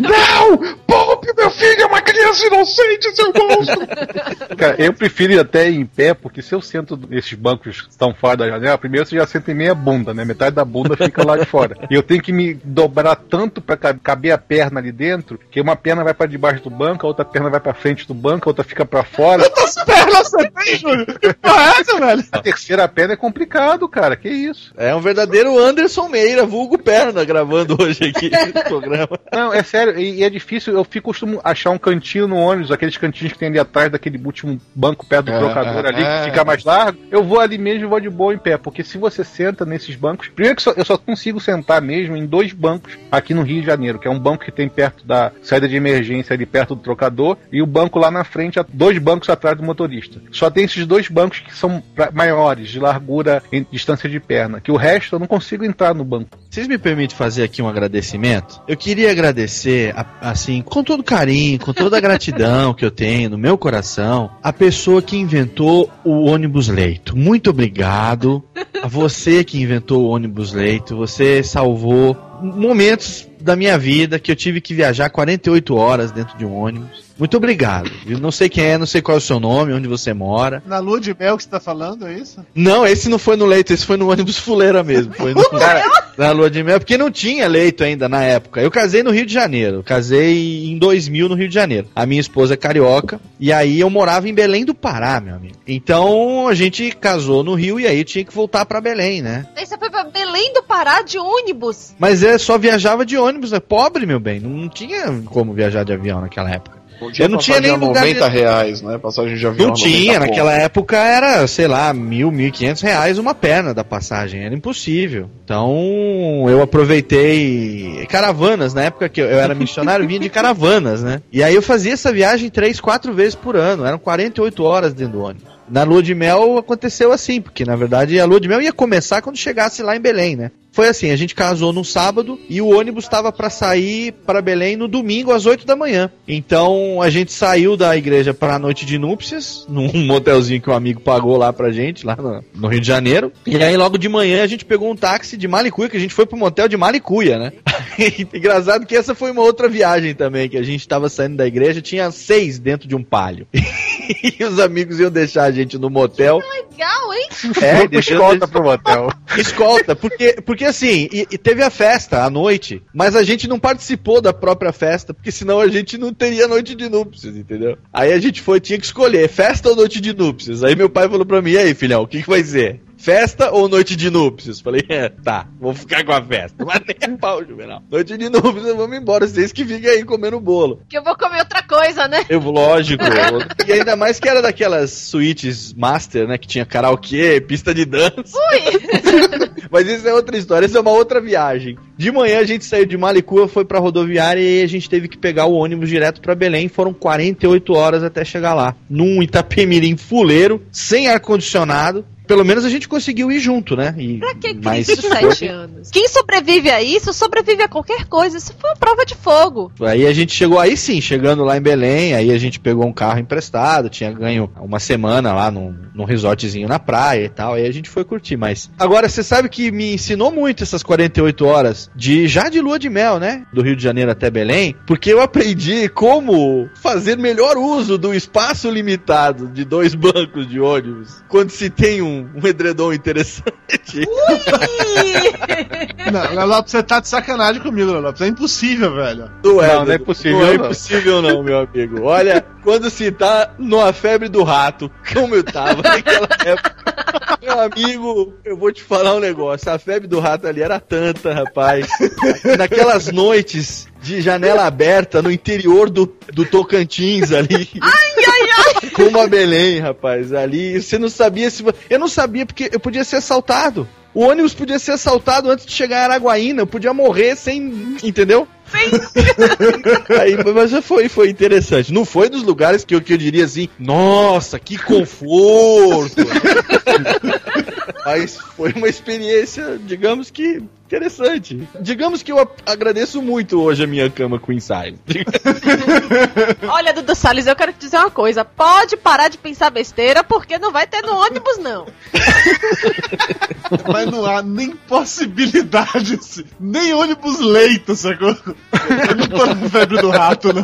Não! Poupe, meu filho é uma criança inocente, seu monstro! Cara, eu prefiro ir até em pé, porque se eu sento nesses bancos que estão fora da janela, primeiro você já senta em meia bunda, né? Metade da bunda fica lá de fora. E eu tenho que me dobrar tanto pra ca- caber a perna ali dentro, que uma perna vai pra debaixo do banco, a outra perna vai pra frente do banco, a outra fica pra fora. Quantas pernas você tem, Júlio? Que porra é essa, velho? A terceira perna é complicado, cara. Que isso? É um verdadeiro Anderson Meira, vulgo perna, gravando hoje aqui no programa. Não, é sério, e, e é difícil. Eu fico costumo achar um cantinho no ônibus, aqueles cantinhos que tem ali atrás daquele último banco perto do É, trocador ali, é. que fica mais largo. Eu vou ali mesmo e vou de boa em pé, porque se você senta nesses bancos. Primeiro que só- eu só consigo sentar mesmo em dois bancos aqui no Rio de Janeiro, que é um banco que tem perto da saída de emergência ali perto do trocador, e o banco lá na frente, dois bancos atrás do motorista. Só tem esses dois bancos que são maiores, de largura em distância de perna, que o resto eu não consigo entrar no banco. Vocês me permitem fazer aqui um agradecimento? Eu queria agradecer, assim, com todo carinho, com toda a gratidão que eu tenho no meu coração, a pessoa que inventou o ônibus leito. Muito obrigado a você que inventou o ônibus leito. Você salvou momentos da minha vida que eu tive que viajar 48 horas dentro de um ônibus. Muito obrigado. Eu não sei quem é, não sei qual é o seu nome, onde você mora. Na lua de mel que você tá falando, é isso? Não, esse não foi no leito, esse foi no ônibus fuleira mesmo. Foi no, na lua de mel, porque não tinha leito ainda na época. Eu casei no Rio de Janeiro, casei em 2000 no Rio de Janeiro. A minha esposa é carioca, e aí eu morava em Belém do Pará, meu amigo. Então a gente casou no Rio e aí eu tinha que voltar pra Belém, né? Daí você foi pra Belém do Pará de ônibus. Mas é só viajava de ônibus, é pobre, meu bem. Não tinha como viajar de avião naquela época. Eu não tinha nem lugar de- 90 reais, né? Passagem de avião. Não tinha, 90 naquela época era, sei lá, mil, mil e quinhentos reais uma perna da passagem, era impossível. Então eu aproveitei caravanas, na época que eu eu era missionário, eu vinha de caravanas, né? E aí eu fazia essa viagem três, quatro vezes por ano, eram 48 horas dentro do ônibus. Na lua de mel aconteceu assim, porque na verdade a lua de mel ia começar quando chegasse lá em Belém, né? Foi assim, a gente casou no sábado e o ônibus estava para sair para Belém no domingo às 8 da manhã. Então a gente saiu da igreja para a noite de núpcias, num motelzinho que um amigo pagou lá pra gente, lá no, no Rio de Janeiro. E aí logo de manhã a gente pegou um táxi de Malicuia, que a gente foi pro motel de Malicuia, né? Engraçado que essa foi uma outra viagem também, que a gente tava saindo da igreja, tinha seis dentro de um palio. e os amigos iam deixar a gente no motel. Legal, hein? É, escolta pro motel. Escolta, porque, porque assim, e, e teve a festa à noite, mas a gente não participou da própria festa, porque senão a gente não teria noite de núpcias, entendeu? Aí a gente foi, tinha que escolher, festa ou noite de núpcias. Aí meu pai falou pra mim, e aí, filhão, o que, que vai ser? Festa ou noite de núpcias? Falei, é, tá, vou ficar com a festa. Mas nem a pau, Juvenal. Noite de núpcias, vamos embora. Vocês que fiquem aí comendo bolo. Que eu vou comer outra coisa, né? Eu, lógico. e ainda mais que era daquelas suítes master, né? Que tinha karaokê, pista de dança. Mas isso é outra história, isso é uma outra viagem. De manhã a gente saiu de Malicua, foi pra rodoviária e a gente teve que pegar o ônibus direto pra Belém. Foram 48 horas até chegar lá. Num Itapemirim fuleiro, sem ar-condicionado. Pelo menos a gente conseguiu ir junto, né? E, Pra que mas sete anos? Quem sobrevive a isso, sobrevive a qualquer coisa. Isso foi uma prova de fogo. Aí a gente chegou, aí sim, chegando lá em Belém, aí a gente pegou um carro emprestado, tinha ganho uma semana lá num, num resortzinho na praia e tal, aí a gente foi curtir, mas... Agora, você sabe que me ensinou muito essas 48 horas, de já de lua de mel, né? Do Rio de Janeiro até Belém, porque eu aprendi como fazer melhor uso do espaço limitado de dois bancos de ônibus, quando se tem um um, um edredom interessante. Não, Lelopes, você tá de sacanagem comigo, Lelopes. É impossível, velho. Não é, Não, não é possível, Não é não. impossível, não, meu amigo. Olha, quando se tá numa febre do rato, como eu tava naquela época. Meu amigo, eu vou te falar um negócio. A febre do rato ali era tanta, rapaz. Naquelas noites de janela aberta no interior do, do Tocantins ali. Ai, Como a Belém, rapaz. Ali, você não sabia se. Eu não sabia porque eu podia ser assaltado. O ônibus podia ser assaltado antes de chegar em Araguaína. Eu podia morrer sem. Entendeu? Aí, mas foi, foi interessante. Não foi dos lugares que eu, que eu diria assim, nossa, que conforto! mas foi uma experiência, digamos que interessante. Digamos que eu agradeço muito hoje a minha cama Queen Size. Olha, Dudu Salles, eu quero te dizer uma coisa. Pode parar de pensar besteira, porque não vai ter no ônibus, não. Mas não há nem possibilidade, assim, nem ônibus leito, sacou? Eu não tô na febre do rato, não.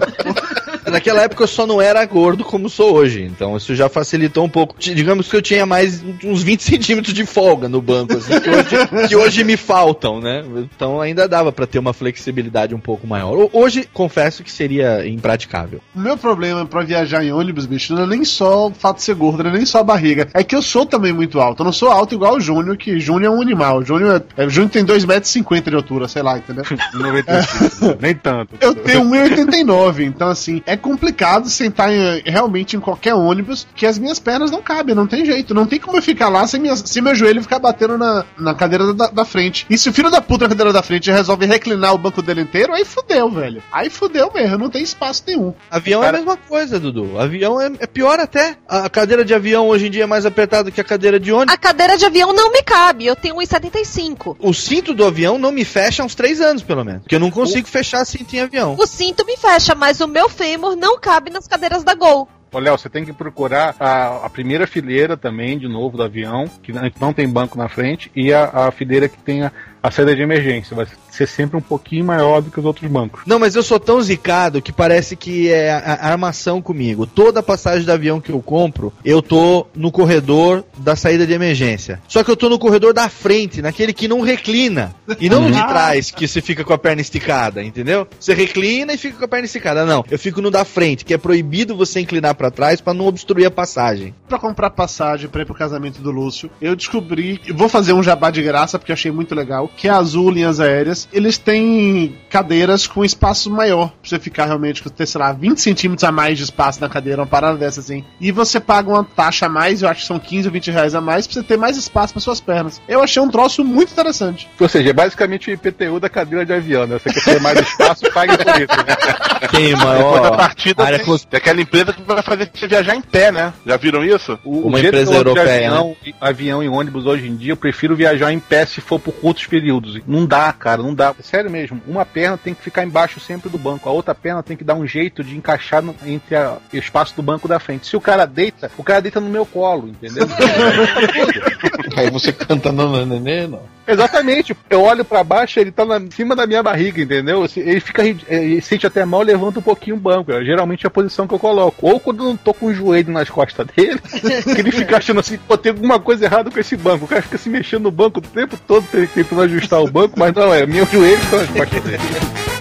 Naquela época eu só não era gordo como sou hoje, então isso já facilitou um pouco. Digamos que eu tinha mais uns 20 centímetros de folga no banco, assim, que, hoje, que hoje me faltam, né? Então ainda dava pra ter uma flexibilidade um pouco maior. Ho- Hoje, confesso que seria impraticável. O meu problema pra viajar em ônibus, bicho, não é nem só o fato de ser gordo, não é nem só a barriga. É que eu sou também muito alto. Eu não sou alto igual o Júnior, que Júnior é um animal. O Júnior, é, é, Júnior tem 2,50m de altura, sei lá, entendeu? 95, nem tanto. Eu tenho 1,89, então assim, é complicado sentar em- realmente em qualquer ônibus que as minhas pernas não cabem, não tem jeito. Não tem como eu ficar lá sem, minhas, sem meu joelho ficar batendo na, na cadeira da, da frente. E se o filho da puta na cadeira da frente resolve reclinar o banco dele inteiro, aí fudeu, velho. Aí fudeu mesmo, não tem espaço nenhum. Avião Cara- é a mesma coisa, Dudu. Avião é, é pior até. A cadeira de avião hoje em dia é mais apertada que a cadeira de ônibus. A cadeira de avião não me cabe, eu tenho 1,75. O cinto do avião não me fecha há uns três anos, pelo menos. Porque eu não consigo fechar cinto em avião. O cinto me fecha, mas o meu fêmur não cabe nas cadeiras da Gol. Léo, você tem que procurar a, a primeira fileira também, de novo, do avião, que não tem banco na frente, e a, a fileira que tem a, a saída de emergência. Vai ser sempre um pouquinho maior do que os outros bancos. Não, mas eu sou tão zicado que parece que é a, a armação comigo. Toda passagem de avião que eu compro, eu tô no corredor da saída de emergência. Só que eu tô no corredor da frente, naquele que não reclina. E não no de trás, que você fica com a perna esticada, entendeu? Você reclina e fica com a perna esticada. Não, eu fico no da frente, que é proibido você inclinar pra trás pra não obstruir a passagem. Pra comprar passagem pra ir pro casamento do Lúcio, eu descobri, eu vou fazer um jabá de graça porque eu achei muito legal, que a Azul Linhas Aéreas, eles têm cadeiras com espaço maior, pra você ficar realmente com, ter, sei lá, 20 centímetros a mais de espaço na cadeira, uma parada dessa assim. E você paga uma taxa a mais, eu acho que são 15 ou 20 reais a mais, pra você ter mais espaço para suas pernas. Eu achei um troço muito interessante. Ou seja, é basicamente o IPTU da cadeira de avião, né? Você quer ter mais espaço, pague por isso. Né? Tem Depois maior da partida área tem, cons- tem aquela empresa que vai fazer você viajar em pé, né? Já viram isso? O, Uma o jeito empresa europeia, né? avião, avião e ônibus hoje em dia, eu prefiro viajar em pé se for por curtos períodos. Não dá, cara, não dá. Sério mesmo, uma perna tem que ficar embaixo sempre do banco, a outra perna tem que dar um jeito de encaixar no- entre a- o espaço do banco da frente. Se o cara deita, o cara deita no meu colo, entendeu? Aí você canta no nenê, não. Exatamente. Eu olho pra baixo, ele tá na, em cima da minha barriga, entendeu? Se- Ele fica rid- ele sente até mal, levanta um pouquinho o banco. É geralmente a posição que eu coloco. Ou quando eu não tô com o joelho nas costas dele, que ele fica achando assim, pô, tem alguma coisa errada com esse banco. O cara fica se mexendo no banco o tempo todo, te- tentando ajustar o banco, mas não, é meu joelho que tá nas costas dele.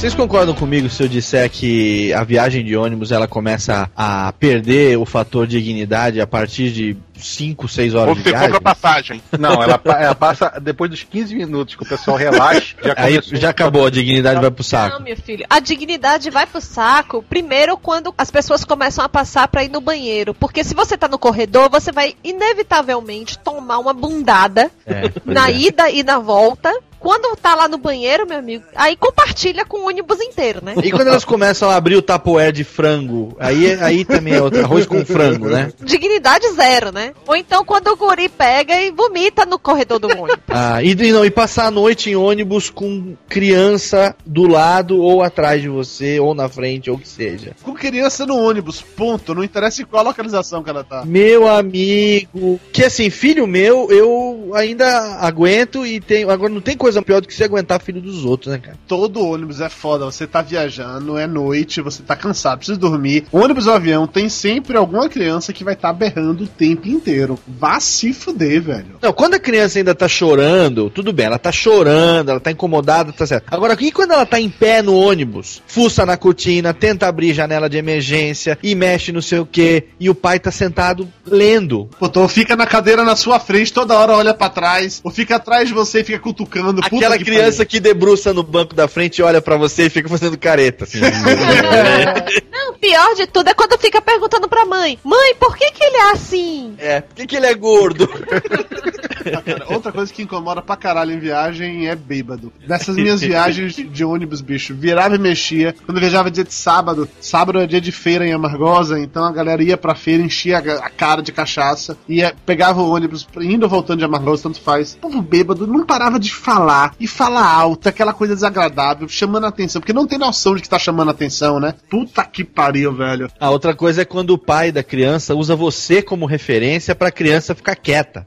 Vocês concordam comigo se eu disser que a viagem de ônibus ela começa a perder o fator dignidade a partir de 5, 6 horas Ou de você viagem? compra passagem. Não, ela, ela passa depois dos 15 minutos que o pessoal relaxa, já Aí começou. já acabou, a dignidade vai pro Não, saco. meu filho. A dignidade vai pro saco primeiro quando as pessoas começam a passar pra ir no banheiro. Porque se você tá no corredor, você vai inevitavelmente tomar uma bundada É, na é. ida e na volta. Quando tá lá no banheiro, meu amigo, aí compartilha com o ônibus inteiro, né? E quando elas começam a abrir o tapoé de frango, aí, aí também é outro arroz com frango, né? Dignidade zero, né? Ou então quando o guri pega e vomita no corredor do ônibus. Ah, e, e não, e passar a noite em ônibus com criança do lado ou atrás de você, ou na frente, ou o que seja. Com criança no ônibus, ponto. Não interessa em qual localização que ela tá. Meu amigo, que assim, filho meu, eu ainda aguento e tenho. Agora não tem coisa pior do que você aguentar filho dos outros, né, cara? Todo ônibus é foda. Você tá viajando, é noite, você tá cansado, precisa dormir. Ônibus ou avião tem sempre alguma criança que vai estar tá berrando o tempo inteiro. Vá se fuder, velho. Não, quando a criança ainda tá chorando, tudo bem, ela tá chorando, ela tá incomodada, tá certo. Agora, e quando ela tá em pé no ônibus, fuça na cortina, tenta abrir janela de emergência e mexe no sei o que, e o pai tá sentado lendo. Pô, então fica na cadeira na sua frente, toda hora olha para trás, ou fica atrás de você e fica cutucando. Aquela que criança pariu. que debruça no banco da frente e olha para você e fica fazendo careta, assim. Não, pior de tudo é quando fica perguntando pra mãe: Mãe, por que, que ele é assim? É, por que, que ele é gordo? Ah, cara, outra coisa que incomoda pra caralho em viagem é bêbado. Nessas minhas viagens de ônibus, bicho, virava e mexia. Quando eu viajava dia de sábado, sábado é dia de feira em Amargosa, então a galera ia pra feira, enchia a cara de cachaça, ia, pegava o ônibus, indo ou voltando de Amargosa, tanto faz. O povo bêbado não parava de falar, e fala alto, aquela coisa desagradável, chamando a atenção, porque não tem noção de que tá chamando a atenção, né? Puta que pariu, velho. A outra coisa é quando o pai da criança usa você como referência pra criança ficar quieta.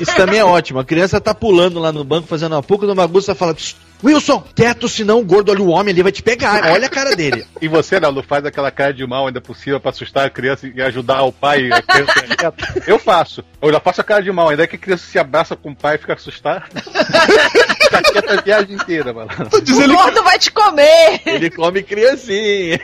Isso também é ótimo. A criança tá pulando lá no banco, fazendo uma pouco de uma bagunça, fala, Wilson, quieto, senão o gordo olha o homem ali vai te pegar. Olha a cara dele. E você, Naldo, faz aquela cara de mal ainda possível pra assustar a criança e ajudar o pai. A criança... Eu faço. Eu já faço a cara de mal, ainda que a criança se abraça com o pai e fica assustada. Fica quieta a viagem inteira, mano. O gordo vai te comer. Ele come criancinha.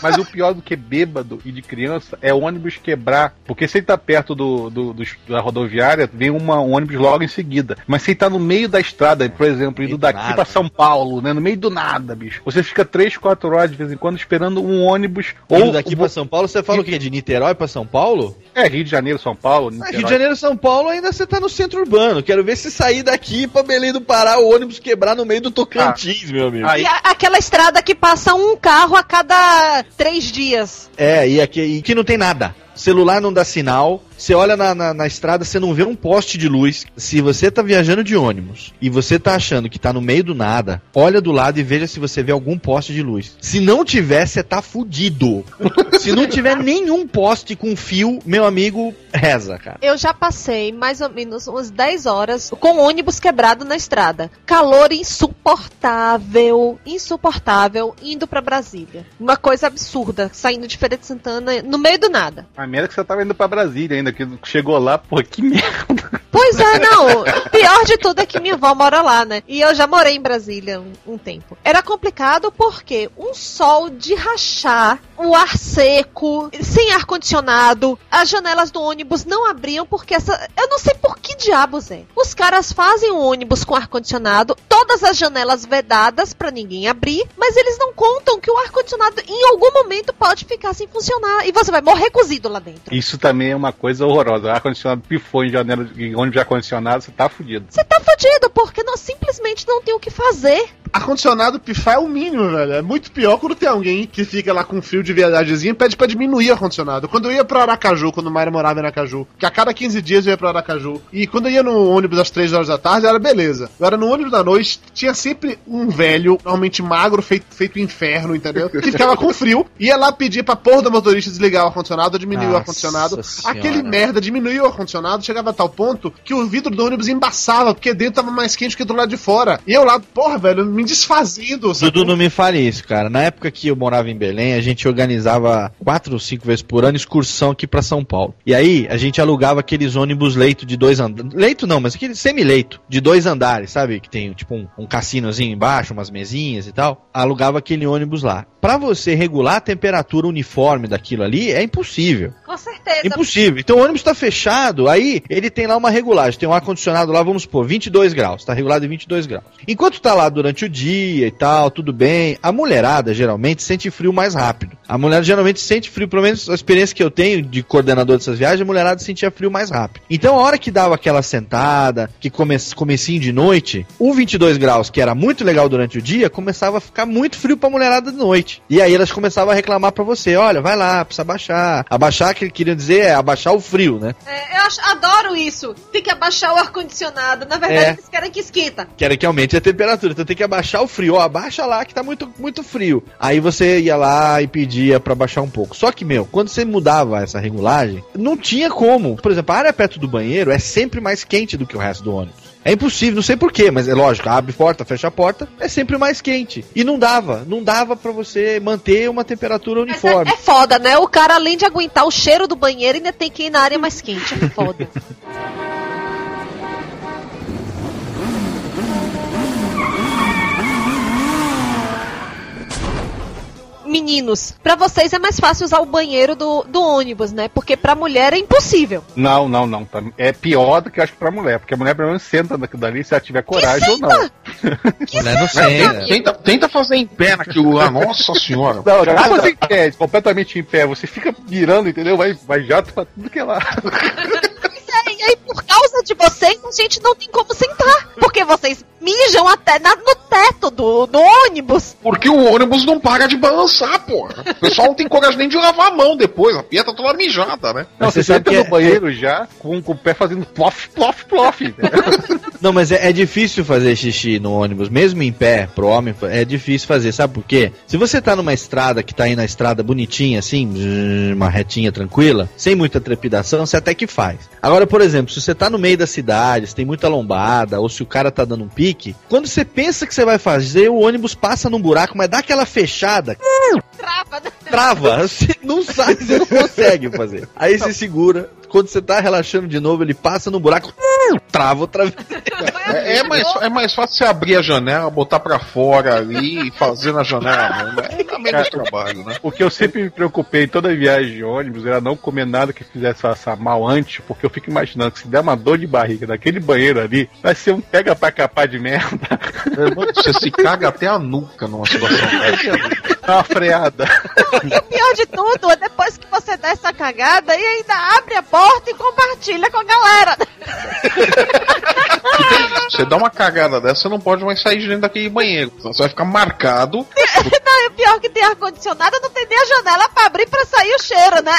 Mas o pior do que bêbado e de criança é o ônibus quebrar. Porque se ele tá perto do, do, do da rodoviária, vem uma, um ônibus logo em seguida. Mas se ele tá no meio da estrada, por exemplo, indo daqui nada. pra São Paulo, né? No meio do nada, bicho. Você fica 3, 4 horas de vez em quando esperando um ônibus. Indo ou daqui pra São Paulo, você fala e... o quê? De Niterói pra São Paulo? É, Rio de Janeiro, São Paulo. Ah, Rio de Janeiro, São Paulo, ainda você tá no centro urbano. Quero ver se sair daqui pra Belém do Pará, o ônibus quebrar no meio do Tocantins, ah. meu amigo. Aí... E a, aquela estrada que passa um carro a cada três dias. É, e aqui e que não tem nada celular não dá sinal, você olha na, na, na, estrada, você não vê um poste de luz. Se você tá viajando de ônibus e você tá achando que tá no meio do nada, olha do lado e veja se você vê algum poste de luz. Se não tiver, você tá fudido. se não tiver nenhum poste com fio, meu amigo, reza, cara. Eu já passei mais ou menos umas 10 horas com o ônibus quebrado na estrada. Calor insuportável, insuportável, indo para Brasília. Uma coisa absurda, saindo de Feira de Santana no meio do nada. A merda é que você tava indo pra Brasília ainda, que chegou lá, pô, que merda. Pois é, não. Pior de tudo é que minha avó mora lá, né? E eu já morei em Brasília um, um tempo. Era complicado porque um sol de rachar, o ar seco, sem ar-condicionado, as janelas do ônibus não abriam porque essa. Eu não sei por que diabos é. Os caras fazem o ônibus com ar-condicionado, todas as janelas vedadas para ninguém abrir, mas eles não contam que o ar-condicionado em algum momento pode ficar sem funcionar e você vai morrer cozido lá dentro. Isso também é uma coisa horrorosa. O ar-condicionado pifou em janela em ônibus ar-condicionado, você tá fudido. Você tá fudido, porque nós simplesmente não tem o que fazer. Ar-condicionado pifar é o mínimo, velho. É muito pior quando tem alguém que fica lá com fio de viadagemzinho e pede pra diminuir o ar-condicionado. Quando eu ia pro Aracaju, quando o Mário morava em Aracaju, que a cada 15 dias eu ia pro Aracaju, e quando eu ia no ônibus às 3 horas da tarde, era beleza. Agora no ônibus da noite, tinha sempre um velho, normalmente magro, feito, feito inferno, entendeu? Que ficava com frio, ia lá pedir pra porra do motorista desligar o ar-condicionado, diminuir Nossa o ar-condicionado. Aquele merda diminuiu o ar-condicionado, chegava a tal ponto que o vidro do ônibus embaçava, porque dentro tava mais quente que do lado de fora. E eu lá, porra, velho, me desfazendo. Sabe? Dudu, não me fale isso, cara. Na época que eu morava em Belém, a gente organizava quatro ou cinco vezes por ano excursão aqui para São Paulo. E aí, a gente alugava aqueles ônibus leito de dois andares. Leito não, mas aquele semi-leito, de dois andares, sabe? Que tem tipo um, um cassinozinho embaixo, umas mesinhas e tal. Alugava aquele ônibus lá. Para você regular a temperatura uniforme daquilo ali, é impossível. Com certeza. Impossível. Então o ônibus tá fechado, aí ele tem lá uma regulagem. Tem um ar-condicionado lá, vamos supor, 22 graus. Tá regulado em 22 graus. Enquanto tá lá durante o dia e tal, tudo bem. A mulherada geralmente sente frio mais rápido. A mulher geralmente sente frio, pelo menos a experiência que eu tenho de coordenador dessas viagens, a mulherada sentia frio mais rápido. Então a hora que dava aquela sentada, que come, comecinho de noite, o 22 graus, que era muito legal durante o dia, começava a ficar muito frio pra mulherada de noite. E aí elas começavam a reclamar pra você, olha, vai lá, precisa abaixar. Abaixar, que queriam dizer é abaixar o frio, né? É, eu acho- adoro isso. Tem que abaixar o ar-condicionado. Na verdade, É. eles querem que esquenta. Querem que aumente a temperatura, então tem que abaixar o frio. Ó, abaixa lá que tá muito, muito frio. Aí você ia lá e pedia pra baixar um pouco. Só que, meu, quando você mudava essa regulagem, não tinha como. Por exemplo, a área perto do banheiro é sempre mais quente do que o resto do ônibus. É impossível, não sei porquê, mas é lógico, abre porta, fecha a porta, é sempre mais quente. E não dava, não dava pra você manter uma temperatura Mas uniforme. é, é foda, né? O cara, além de aguentar o cheiro do banheiro, ainda tem que ir na área mais quente. É foda. Meninos, pra vocês é mais fácil usar o banheiro do, do ônibus, né? Porque pra mulher é impossível. Não, não, não. É pior do que eu acho que pra mulher. Porque a mulher pelo menos senta naquilo dali se ela tiver coragem ou não. Mulher não senta. Tenta, tenta fazer em pé naquilo lá, nossa senhora. Não, não você em pé, completamente em pé. Você fica virando, entendeu? Vai, vai jato pra tudo que é lá. É, e aí, por causa de vocês, a gente não tem como sentar. Porque vocês mijam até na- no teto do, do ônibus. Porque o ônibus não para de balançar, porra. O pessoal não tem coragem nem de lavar a mão depois, a pia tá toda mijada, né? Não, você senta que no é- banheiro já com, com o pé fazendo plof, plof, plof. entendeu? Não, mas é, é difícil fazer xixi no ônibus, mesmo em pé, pro homem, é difícil fazer, sabe por quê? Se você tá numa estrada que tá aí na estrada bonitinha, assim, uma retinha tranquila, sem muita trepidação, você até que faz. Agora, por exemplo, se você tá no meio da cidade, se tem muita lombada, ou se o cara tá dando um pique, quando você pensa que você vai fazer, o ônibus passa num buraco, mas dá aquela fechada, Trava, né? trava, você não sai, você não consegue fazer. Aí você segura, quando você tá relaxando de novo, ele passa no buraco, trava outra vez. É, é mais, é mais fácil você abrir a janela, botar pra fora ali e fazer na janela. Né? É menos trabalho, né? O que eu sempre me preocupei em toda viagem de ônibus era não comer nada que fizesse passar mal antes, porque eu fico imaginando que se der uma dor de barriga naquele banheiro ali, vai ser um pega pra capar de merda. Você se caga até a nuca numa situação dessa. Uma freada. E o pior de tudo é depois que você dá essa cagada e ainda abre a porta e compartilha com a galera. Você dá uma cagada dessa, você não pode mais sair de dentro daquele banheiro. Senão Você vai ficar marcado. Não, e o pior que tem ar-condicionado, não tem nem a janela pra abrir pra sair o cheiro, né?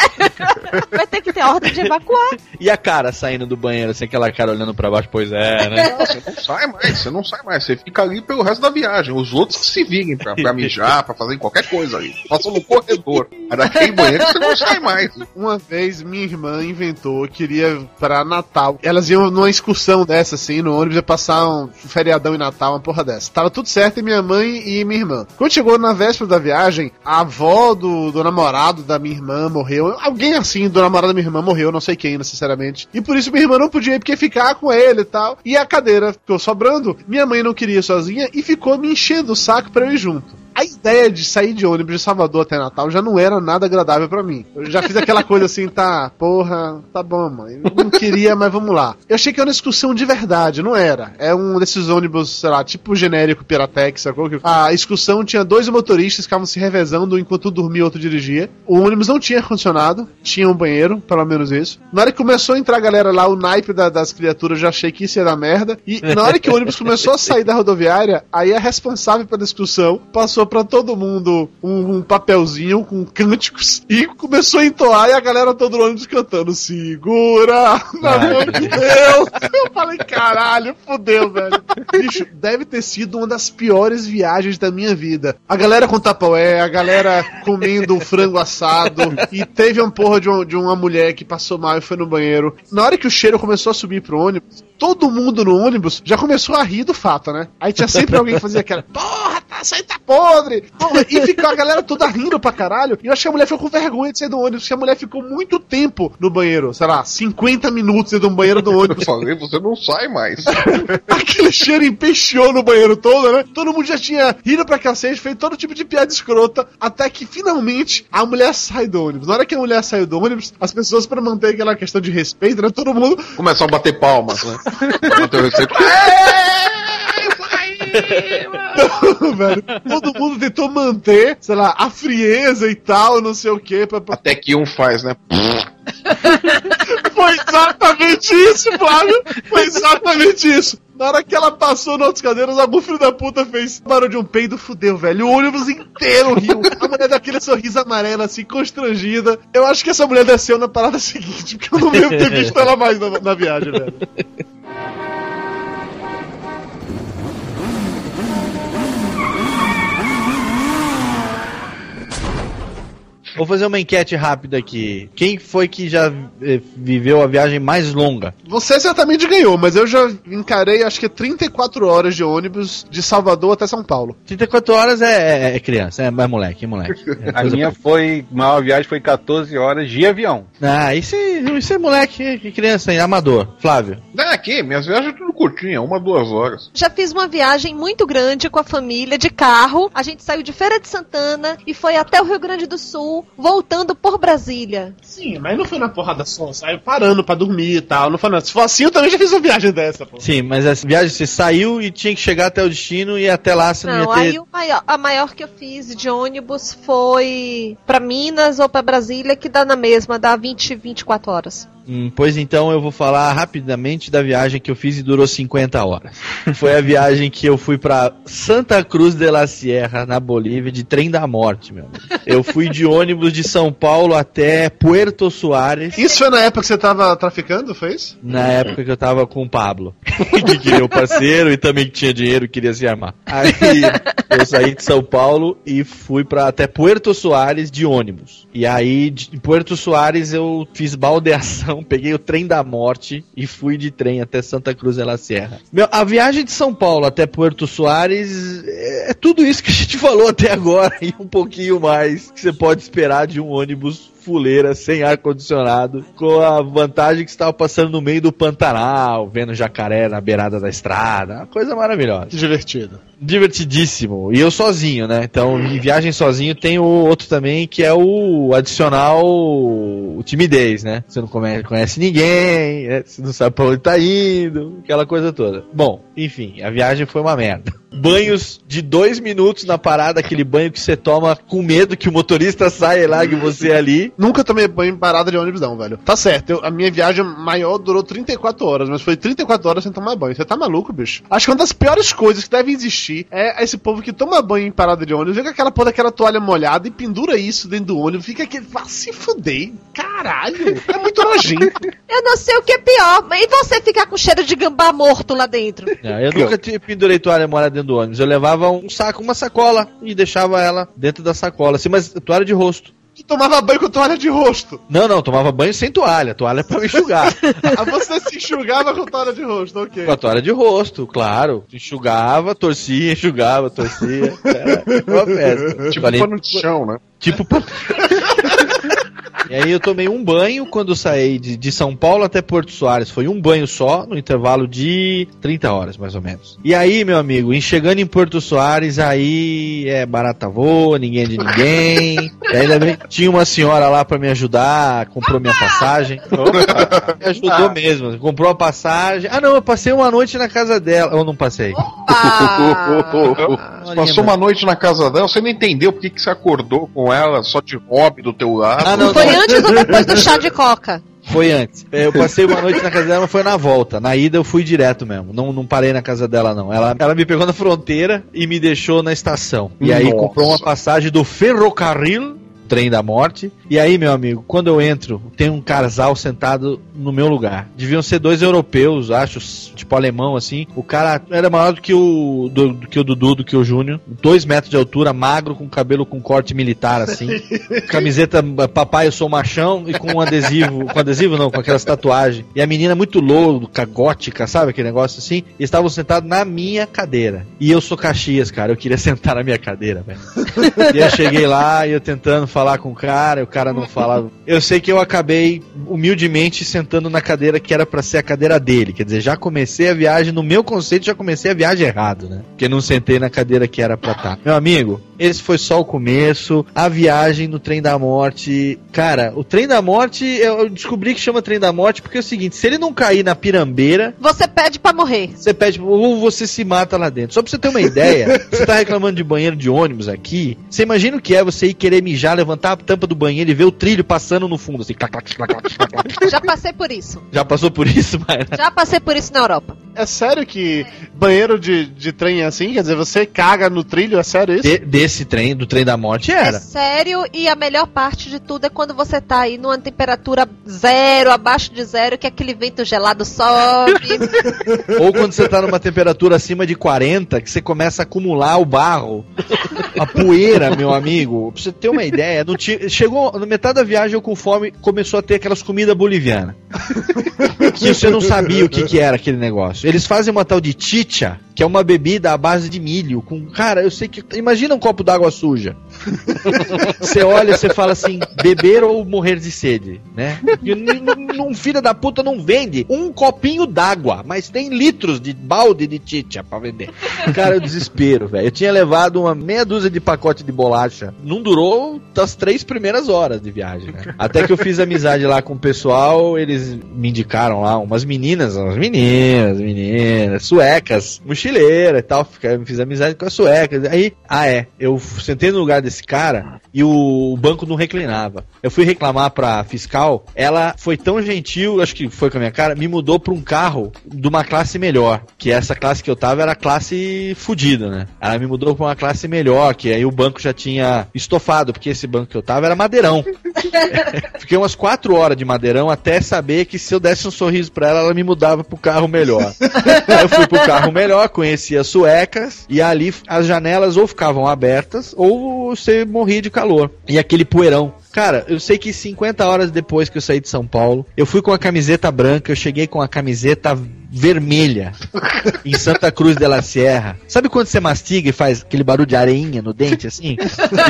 Vai ter que ter ordem de evacuar. E a cara saindo do banheiro, assim, aquela cara olhando pra baixo, pois é, né? Não, você não sai mais, você não sai mais. Você fica ali pelo resto da viagem. Os outros que se virem pra, pra mijar, pra fazer qualquer coisa aí. Passam no corredor. Mas daquele banheiro você não sai mais. Uma vez minha irmã inventou, queria pra Natal. Elas iam numa excursão dessa, assim, no ônibus, ia passar um feriadão em Natal, uma porra dessa. Tava tudo certo e minha mãe e minha irmã. Quando chegou na véspera da viagem, a avó do, do namorado da minha irmã morreu. Alguém assim, do namorado da minha irmã morreu, não sei quem, necessariamente. E por isso minha irmã não podia ir, porque ficar com ele e tal. E a cadeira ficou sobrando. Minha mãe não queria ir sozinha e ficou me enchendo o saco pra eu ir junto. A ideia de sair de ônibus de Salvador até Natal já não era nada agradável pra mim. Eu já fiz aquela coisa assim, tá, porra, tá bom, mãe. Não queria, mas vamos lá. Eu achei que era uma excursão de verdade, não era. É um desses ônibus, sei lá, tipo genérico Piratex, sacou? A excursão tinha dois motoristas que ficavam se revezando enquanto um dormia e outro dirigia. O ônibus não tinha ar-condicionado, tinha um banheiro, pelo menos isso. Na hora que começou a entrar a galera lá, o naipe da- das criaturas, já achei que isso ia dar merda. E na hora que o ônibus começou a sair da rodoviária, aí a responsável pela excursão passou pra todo mundo um, um papelzinho com cânticos e começou a entoar e a galera todo no ônibus cantando Segura na mão de Deus. Eu falei, caralho, fudeu, velho. Bicho, deve ter sido uma das piores viagens da minha vida. A galera com tapaué, a galera comendo frango assado e teve uma porra de, um- de uma mulher que passou mal e foi no banheiro. Na hora que o cheiro começou a subir pro ônibus, todo mundo no ônibus já começou a rir do fato, né? Aí tinha sempre alguém que fazia aquela, porra, tá, isso aí tá podre! E ficou a galera toda rindo pra caralho. E eu achei que a mulher ficou com vergonha de sair do ônibus, porque a mulher ficou muito tempo no banheiro, sei lá, 50 minutos dentro de um banheiro do Eu ônibus. falei, você não sai mais. Aquele cheiro empesteou no banheiro todo, né? Todo mundo já tinha rido pra cacete, feito todo tipo de piada escrota, até que finalmente a mulher sai do ônibus. Na hora que a mulher saiu do ônibus, as pessoas, pra manter aquela questão de respeito, né? Todo mundo Começam a bater palmas, né? Pra manter o Não, velho. Todo mundo tentou manter, sei lá, a frieza e tal, não sei o quê. Pra. Até que um faz, né? Foi exatamente isso, Flávio. Foi exatamente isso. Na hora que ela passou nas outras cadeiras, algum filho da puta fez barulho de um peido, fudeu, velho. O ônibus inteiro riu. A mulher daquele sorriso amarelo, assim, constrangida. Eu acho que essa mulher desceu na parada seguinte, porque eu não lembro ter visto ela mais na, na viagem, velho. Vou fazer uma enquete rápida aqui. Quem foi que já eh, viveu a viagem mais longa? Você certamente ganhou, mas eu já encarei acho que 34 horas de ônibus de Salvador até São Paulo. 34 horas é, é- é criança, é, é moleque, é moleque. É A minha foi. A maior viagem foi 14 horas de avião. Ah, isso é, isso é moleque, criança, é amador. Flávio. Não, aqui, minhas viagens tudo curtinha, uma, duas horas. Já fiz uma viagem muito grande com a família de carro. A gente saiu de Feira de Santana e foi até o Rio Grande do Sul, voltando por Brasília. Sim, mas não foi na porrada só, saiu parando pra dormir e tal. Não foi nada. Se for assim, eu também já fiz uma viagem dessa, pô. Sim, mas essa viagem você saiu e tinha que chegar até o destino e até lá você não, Não, ia ter. aí o maior- a maior que eu fiz de ônibus foi pra Minas ou pra Brasília, que dá na mesma, dá 20, 24 horas. Hum, pois então eu vou falar rapidamente da viagem que eu fiz e durou 50 horas. Foi a viagem que eu fui pra Santa Cruz de la Sierra, na Bolívia, de trem da morte, meu. amigo. Eu fui de ônibus de São Paulo até Puerto Suárez. Isso foi na época que você tava traficando, foi isso? Na época que eu tava com o Pablo, que queria o parceiro e também que tinha dinheiro e queria se armar. Aí eu saí de São Paulo e fui para até Puerto Soares de ônibus. E aí de Puerto Soares eu fiz baldeação, peguei o trem da morte e fui de trem até Santa Cruz de la Sierra. Meu, a viagem de São Paulo até Puerto Soares é, é tudo isso que a gente falou até agora e um pouquinho mais que você pode esperar de um ônibus fuleira, sem ar-condicionado, com a vantagem que estava passando no meio do Pantanal, vendo jacaré na beirada da estrada, uma coisa maravilhosa. Divertido. Divertidíssimo. E eu sozinho, né? Então, em viagem sozinho tem o outro também, que é o adicional o timidez, né? Você não come- conhece ninguém, né? você não sabe pra onde tá indo, aquela coisa toda. Bom, enfim, a viagem foi uma merda. Banhos de dois minutos na parada, aquele banho que você toma com medo que o motorista saia e largue você ali. Nunca tomei banho em parada de ônibus, não, velho. Tá certo, eu- a minha viagem maior durou 34 horas, mas foi 34 horas sem tomar banho. Você tá maluco, bicho? Acho que uma das piores coisas que devem existir é esse povo que toma banho em parada de ônibus, vê com aquela porra daquela toalha molhada e pendura isso dentro do ônibus, fica aquele. Vá se fuder, caralho. É muito nojento. Eu não sei o que é pior, e você ficar com cheiro de gambá morto lá dentro? Não, eu nunca pendurei toalha molhada dentro do ônibus. Eu levava um saco, uma sacola e deixava ela dentro da sacola, assim, mas toalha de rosto. Tu tomava banho com toalha de rosto. Não, não, tomava banho sem toalha. Toalha é pra me enxugar. Ah, você se enxugava com toalha de rosto, ok. Com a toalha de rosto, claro. Enxugava, torcia, enxugava, torcia. Era uma festa. Tipo Falei- pano de chão, né? Tipo. pa- E aí eu tomei um banho quando saí de, de São Paulo até Porto Soares. Foi um banho só, no intervalo de 30 horas, mais ou menos. E aí, meu amigo, em chegando em Porto Soares, aí é barata voa, ninguém é de ninguém. E ainda bem tinha uma senhora lá pra me ajudar, comprou minha passagem. Me ajudou mesmo, comprou a passagem. Ah, não, eu passei uma noite na casa dela. Ou não passei? Você Passou uma noite na casa dela, você não entendeu por que que você acordou com ela só de hobby do teu lado. Ah, não, Foi não. Antes ou depois do chá de coca? Foi antes. É, Eu passei uma noite na casa dela, mas foi na volta. Na ida eu fui direto mesmo. Não, não parei na casa dela, não. Ela, ela me pegou na fronteira e me deixou na estação. E aí Nossa. comprou uma passagem do ferrocarril, trem da morte. E aí, meu amigo, quando eu entro, tem um casal sentado no meu lugar. Deviam ser dois europeus, acho, tipo alemão, assim. O cara era maior do que o, do, do que o Dudu, do que o Júnior. Dois metros de altura, magro, com cabelo com corte militar, assim. Camiseta papai, eu sou machão, e com um adesivo. Com adesivo não, com aquelas tatuagens. E a menina muito louca, gótica, sabe aquele negócio assim? E estavam sentados na minha cadeira. E eu sou Caxias, cara. Eu queria sentar na minha cadeira, velho. E eu cheguei lá e eu tentando falar falar com o cara, o cara não falava. Eu sei que eu acabei humildemente sentando na cadeira que era pra ser a cadeira dele. Quer dizer, já comecei a viagem, no meu conceito, já comecei a viagem errado, né? Porque não sentei na cadeira que era pra estar. Meu amigo, esse foi só o começo. A viagem no trem da morte. Cara, o trem da morte, eu descobri que chama trem da morte porque é o seguinte: se ele não cair na pirambeira, Você pede pra morrer. você pede, ou você se mata lá dentro. Só pra você ter uma ideia, você tá reclamando de banheiro de ônibus aqui. Você imagina o que é você ir querer mijar, levantar a tampa do banheiro e ver o trilho passando no fundo, assim, clac, clac, clac, clac, clac, clac. Já passei por isso. Já passou por isso, Mayra? Já passei por isso na Europa. É sério que banheiro de, de trem é assim? Quer dizer, você caga no trilho? É sério isso? De- desse trem, do trem da morte, É era. sério, e a melhor parte de tudo é quando você tá aí numa temperatura zero, abaixo de zero, que aquele vento gelado sobe. Ou quando você tá numa temperatura acima de 40, que você começa a acumular o barro, a poeira, meu amigo. Pra você ter uma ideia, não tinha- chegou na metade da viagem eu com fome, começou a ter aquelas comidas bolivianas. que você não sabia o que, que era aquele negócio. Eles fazem uma tal de chicha, que é uma bebida à base de milho. Com, cara, eu sei que. Imagina um copo d'água suja. Você olha, você fala assim, beber ou morrer de sede, né? Um filho da puta não vende um copinho d'água, mas tem litros de balde de chicha pra vender. Cara, o desespero, velho. Eu tinha levado uma meia dúzia de pacote de bolacha. Não durou das três primeiras horas de viagem, né? Até que eu fiz amizade lá com o pessoal, eles me indicaram lá umas meninas, umas meninas, meninas, suecas, mochileira e tal. Fiz amizade com as suecas. Aí, ah é, eu sentei no lugar desse cara e o banco não reclinava. Eu fui reclamar pra fiscal, ela foi tão gentil, acho que foi com a minha cara, me mudou pra um carro de uma classe melhor. Que essa classe que eu tava era classe fudida, né? Ela me mudou pra uma classe melhor, que aí o banco já tinha estofado, porque esse banco que eu tava era madeirão. Fiquei umas quatro horas de madeirão até saber que se eu desse um sorriso pra ela, ela me mudava pro carro melhor. Aí eu fui pro carro melhor, conheci as suecas, e ali as janelas ou ficavam abertas ou você morria de calor. E aquele poeirão. Cara, eu sei que 50 horas depois que eu saí de São Paulo, eu fui com a camiseta branca, eu cheguei com a camiseta vermelha em Santa Cruz de la Sierra. Sabe quando você mastiga e faz aquele barulho de areinha no dente, assim?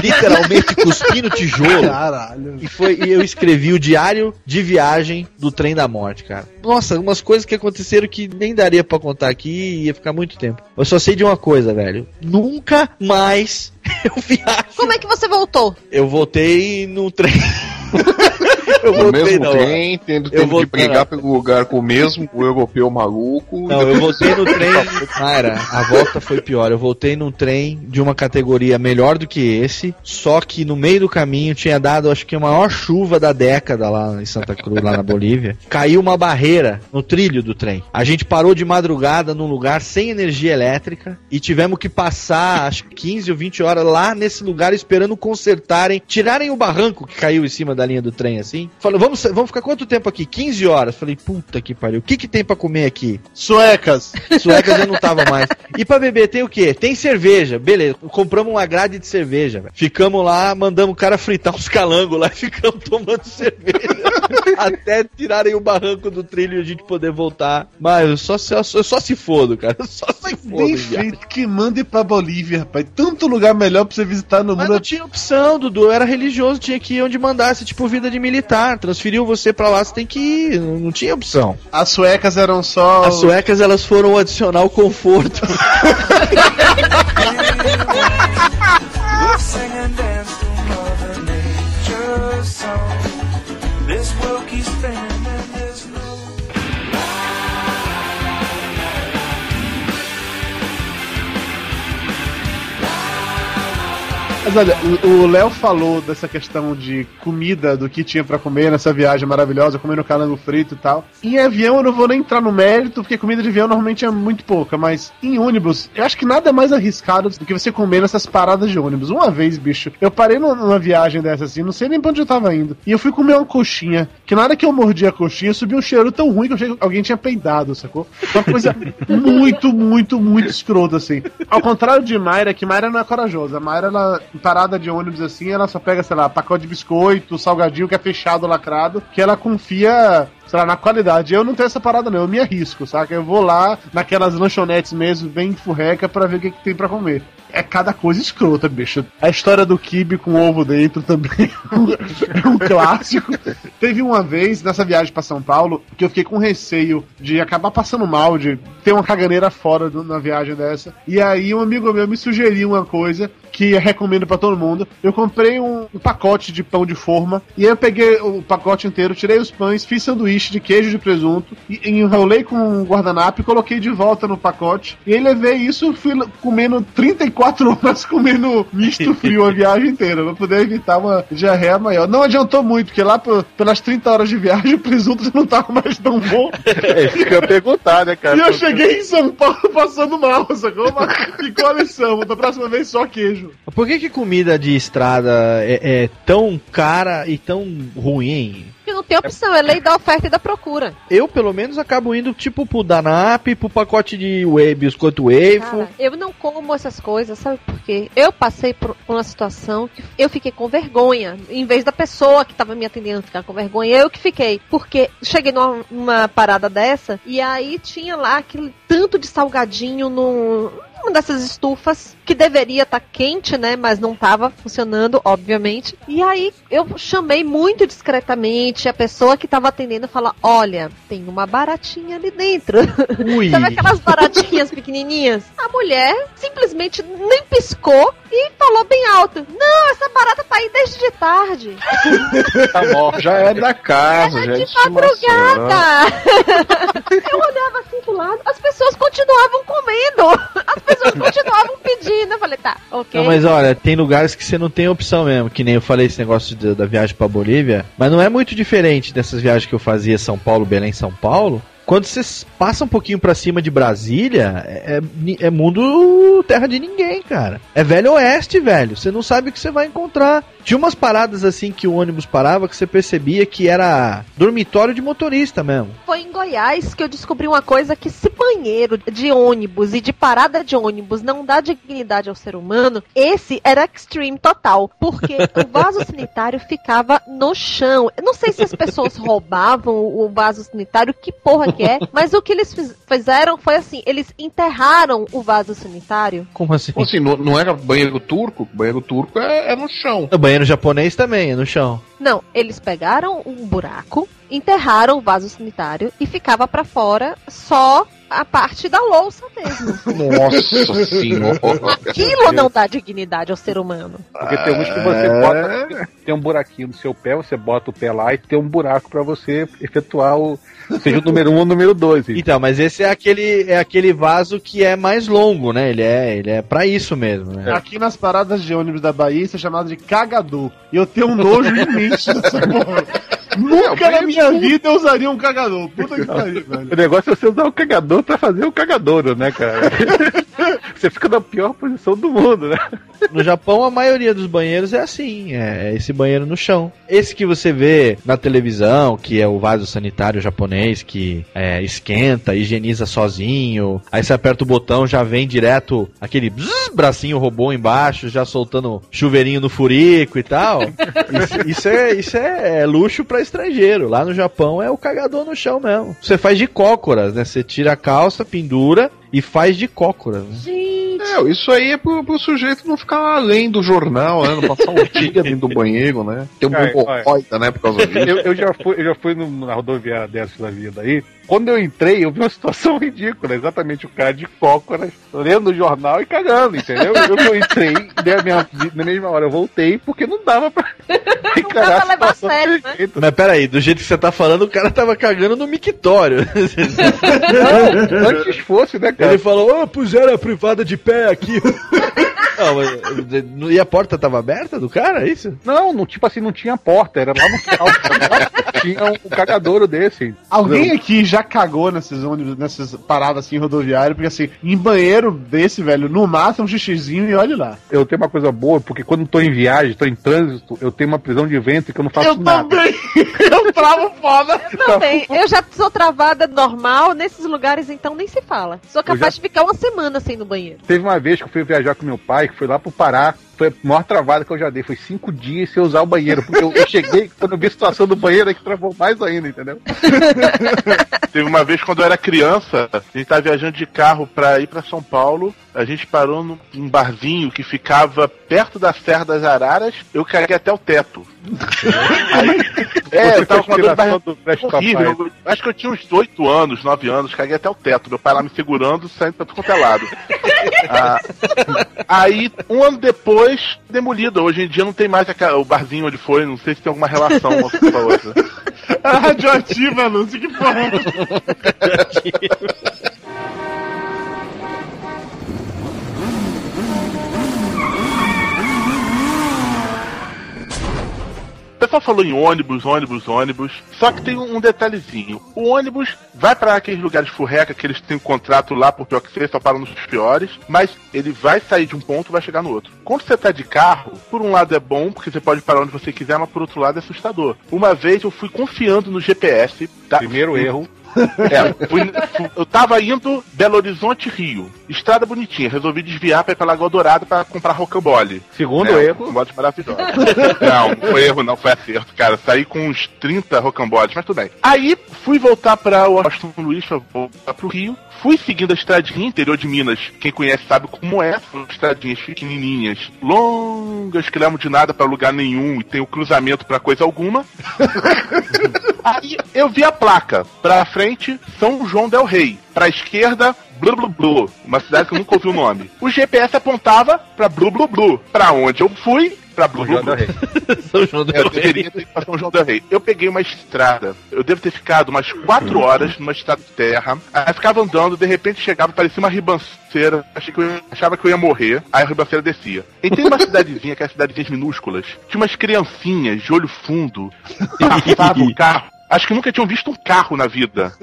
Literalmente cuspindo tijolo. Caralho. E foi e eu escrevi o diário de viagem do trem da morte, cara. Nossa, umas coisas que aconteceram que nem daria pra contar aqui e ia ficar muito tempo. Eu só sei de uma coisa, velho. Nunca mais eu viajo. Como é que você voltou? Eu voltei no trem. eu No mesmo trem, tendo Eu tempo vou- de brigar pelo lugar com o mesmo, o europeu maluco. Não, eu voltei no trem. Cara, a volta foi pior. Eu voltei num trem de uma categoria melhor do que esse, só que no meio do caminho tinha dado, acho que a maior chuva da década lá em Santa Cruz, lá na Bolívia. Caiu uma barreira no trilho do trem. A gente parou de madrugada num lugar sem energia elétrica e tivemos que passar, acho que 15 ou 20 horas lá nesse lugar esperando consertarem, tirarem o barranco que caiu em cima da linha do trem assim. Falou, vamos, vamos ficar quanto tempo aqui? 15 horas. Falei, puta que pariu. O que que tem pra comer aqui? Suecas. Suecas eu não tava mais. E pra beber tem o quê? Tem cerveja. Beleza, compramos uma grade de cerveja. velho. Ficamos lá, mandamos o cara fritar uns calangos lá e ficamos tomando cerveja. Até tirarem o barranco do trilho e a gente poder voltar. Mas eu só, se- eu só, eu só se fodo, cara. Eu só se fodo. Bem feito que mande pra Bolívia, rapaz. Tanto lugar melhor pra você visitar no Mas mundo. não tinha opção, Dudu. Eu era religioso, tinha que ir onde mandasse, tipo vida de militar. Transferiu você pra lá, você tem que ir. Não, não tinha opção. As suecas eram só. As suecas, elas foram adicionar o conforto. Mas olha, o- Léo falou dessa questão de comida, do que tinha pra comer nessa viagem maravilhosa, comendo calango frito e tal. Em avião eu não vou nem entrar no mérito, porque comida de avião normalmente é muito pouca, mas em ônibus, eu acho que nada é mais arriscado do que você comer nessas paradas de ônibus. Uma vez, bicho, eu parei numa- viagem dessa assim, não sei nem pra onde eu tava indo, e eu fui comer uma coxinha, que na hora que eu mordi a coxinha, subiu um cheiro tão ruim que eu achei que alguém tinha peidado, sacou? Uma coisa muito, muito, muito escrota, assim. Ao contrário de Mayra, que Mayra não é corajosa. Mayra, ela, parada de ônibus assim, ela só pega, sei lá, pacote de biscoito, salgadinho que é fechado, lacrado, que ela confia sei lá, na qualidade. Eu não tenho essa parada, não. Eu me arrisco, saca? Eu vou lá naquelas lanchonetes mesmo, bem furreca, pra ver o que, que tem pra comer. É cada coisa escrota, bicho. A história do kibe com ovo dentro também é um clássico. Teve uma vez, nessa viagem pra São Paulo, que eu fiquei com receio de acabar passando mal, de ter uma caganeira fora do- na viagem dessa. E aí um amigo meu me sugeriu uma coisa que recomendo pra todo mundo. Eu comprei um, um pacote de pão de forma e aí eu peguei o pacote inteiro, tirei os pães, fiz sanduíche de queijo de presunto e enrolei com um guardanapo e coloquei de volta no pacote. E aí levei isso, fui comendo 34 horas comendo misto frio a viagem inteira, pra poder evitar uma diarreia maior. Não adiantou muito, porque lá por- pelas 30 horas de viagem o presunto já não tava mais tão bom. É, fica a perguntar, né, cara? E eu cheguei em São Paulo passando mal, sacou? Mas ficou a lição, da próxima vez só queijo. Por que, que comida de estrada é, é tão cara e tão ruim? Porque não tem opção, é lei da oferta e da procura. Eu, pelo menos, acabo indo tipo pro Danap, pro pacote de whey, biscoito waffle. Eu não como essas coisas, sabe por quê? Eu passei por uma situação que eu fiquei com vergonha. Em vez da pessoa que tava me atendendo ficar com vergonha, eu que fiquei. Porque cheguei numa, numa parada dessa e aí tinha lá aquele tanto de salgadinho no. Uma dessas estufas que deveria estar quente, né? Mas não tava funcionando, obviamente. E aí eu chamei muito discretamente a pessoa que tava atendendo fala: Olha, tem uma baratinha ali dentro. Ui. Sabe aquelas baratinhas pequenininhas? A mulher simplesmente nem piscou e falou bem alto: Não, essa barata tá aí desde de tarde. Tá morto. Já é da casa, já é de madrugada. Eu olhava assim pro lado, as pessoas continuavam comendo. As pessoas continuavam pedindo. Eu falei: Tá, ok. Não, mas olha, tem lugares que você não tem opção mesmo, que nem eu falei esse negócio de- da viagem pra Bolívia, mas não é muito diferente dessas viagens que eu fazia São Paulo, Belém, São Paulo. Quando você passa um pouquinho pra cima de Brasília, é, é é mundo terra de ninguém, cara. É velho oeste, velho. Você não sabe o que você vai encontrar. Tinha umas paradas assim que o ônibus parava que você percebia que era dormitório de motorista mesmo. Foi em Goiás que eu descobri uma coisa que se banheiro de ônibus e de parada de ônibus não dá dignidade ao ser humano, esse era extreme total, porque o vaso sanitário ficava no chão. Eu não sei se as pessoas roubavam o vaso sanitário, que porra que é, mas o que eles fiz- fizeram foi assim, eles enterraram o vaso sanitário. Como assim? Como assim, não, não era banheiro turco? Banheiro turco é, é no chão. O banheiro japonês também, é no chão. Não, eles pegaram um buraco, enterraram o vaso sanitário e ficava pra fora só a parte da louça mesmo. Nossa senhora. Aquilo não dá dignidade ao ser humano. Porque tem uns que você bota. Tem um buraquinho no seu pé, você bota o pé lá e tem um buraco pra você efetuar o. Seja o número 1 um ou o número 2. Então, mas esse é aquele é aquele vaso que é mais longo, né? Ele é, ele é para isso mesmo, né? Aqui nas paradas de ônibus da Bahia, isso é chamado de cagador. E eu tenho um nojo imenso dessa porra. Nunca na minha vida eu usaria um cagador. Puta que pariu, velho. O negócio é você usar o cagador pra fazer o cagadouro, né, cara? você fica na pior posição do mundo, né? No Japão, a maioria dos banheiros é assim, é, esse banheiro no chão. Esse que você vê na televisão, que é o vaso sanitário japonês, que é, esquenta, higieniza sozinho, aí você aperta o botão, já vem direto aquele bzz, bracinho robô embaixo, já soltando chuveirinho no furico e tal. Isso, isso é, isso é luxo pra estrangeiro. Lá no Japão é o cagador no chão mesmo. Você faz de cócoras, né? Você tira a calça, pendura e faz de cócoras. Né? Gente, É, isso aí é pro, pro sujeito não ficar além do jornal, né? Não passar um dia dentro do banheiro, né? Ter Olha, hemorroida, né? Por causa disso. Eu, eu já fui, eu já fui no- na rodoviária dessa da vida aí. Quando eu entrei, eu vi uma situação ridícula. Exatamente o cara de cócoras, lendo o jornal e cagando, entendeu? Eu, eu entrei, na, minha, na mesma hora eu voltei, porque não dava pra encarar dá pra levar a sério, né? Mas peraí, do jeito que você tá falando, o cara tava cagando no mictório. Não, antes fosse, né, cara? Ele falou, ô, puseram a privada de pé aqui. Não, e a porta tava aberta do cara, é isso? Não, não, tipo assim, não tinha porta, era lá no final. tinha um cagadouro desse. Alguém aqui já cagou nesses ônibus, nessas paradas assim rodoviárias, porque assim, em banheiro desse, velho, no máximo um xixizinho e olhe lá. Eu tenho uma coisa boa, porque quando eu tô em viagem, tô em trânsito, eu tenho uma prisão de ventre que eu não faço eu nada. também! eu travo foda! também. Eu já sou travada normal, nesses lugares então nem se fala. Sou capaz já- de ficar uma semana sem ir no banheiro. Teve uma vez que eu fui viajar com meu pai, que foi lá pro Pará, foi a maior travada que eu já dei. Foi cinco dias sem usar o banheiro. Porque eu, eu cheguei, quando eu vi a situação do banheiro, é que travou mais ainda, entendeu? Teve uma vez quando eu era criança, a gente tava viajando de carro pra ir pra São Paulo. A gente parou num barzinho que ficava perto da Serra das Araras. Eu caguei até o teto. Aí- é, eu tava com uma dor de barriga horrível. Acho que eu tinha uns 8 anos, 9 anos, caguei até o teto. Meu pai lá me segurando, saindo pra tudo quanto é lado. Ah, aí, um ano depois, demolida. Hoje em dia não tem mais aquela- o barzinho onde foi, não sei se tem alguma relação uma com a outra. A radioativa, Lúcio, que porra. Pessoal falou em ônibus, ônibus, ônibus. Só que tem um detalhezinho. O ônibus vai para aqueles lugares furreca que eles têm um contrato lá, por pior que seja, só param nos piores. Mas ele vai sair de um ponto e vai chegar no outro. Quando você tá de carro, por um lado é bom, porque você pode parar onde você quiser, mas por outro lado é assustador. Uma vez eu fui confiando no GPS. tá? Primeiro erro. É, fui- fu- eu tava indo Belo Horizonte, Rio. Estrada bonitinha. Resolvi desviar pra ir pra Lagoa Dourada pra comprar rocambole. Segundo É, erro. Rocamboles maravilhosos. não, não foi erro, não, foi acerto, cara. Saí com uns 30 rocamboles, mas tudo bem. Aí fui voltar pra Washington Luiz, pra voltar pro Rio. Fui seguindo a estradinha interior de Minas. Quem conhece sabe como é. São estradinhas pequenininhas, longas, que levam de nada pra lugar nenhum e tem o cruzamento pra coisa alguma. Aí eu vi a placa. Pra frente, São João Del Rei. Pra esquerda, Blu Blu Blu. Uma cidade que eu nunca ouvi o nome. O GPS apontava pra Blu Blu Blu. Pra onde eu fui? Pra Blu Blu Blu. São João É, eu deveria ter ido pra São João del Rei. Eu peguei uma estrada. Eu devo ter ficado umas quatro horas numa estrada de terra. Aí ficava andando, de repente chegava, parecia uma ribanceira. Achei que eu achava que eu ia morrer. Aí a ribanceira descia. Entrei numa cidadezinha, que é cidadezinhas minúsculas. Tinha umas criancinhas de olho fundo. Passava o carro. Acho que nunca tinham visto um carro na vida.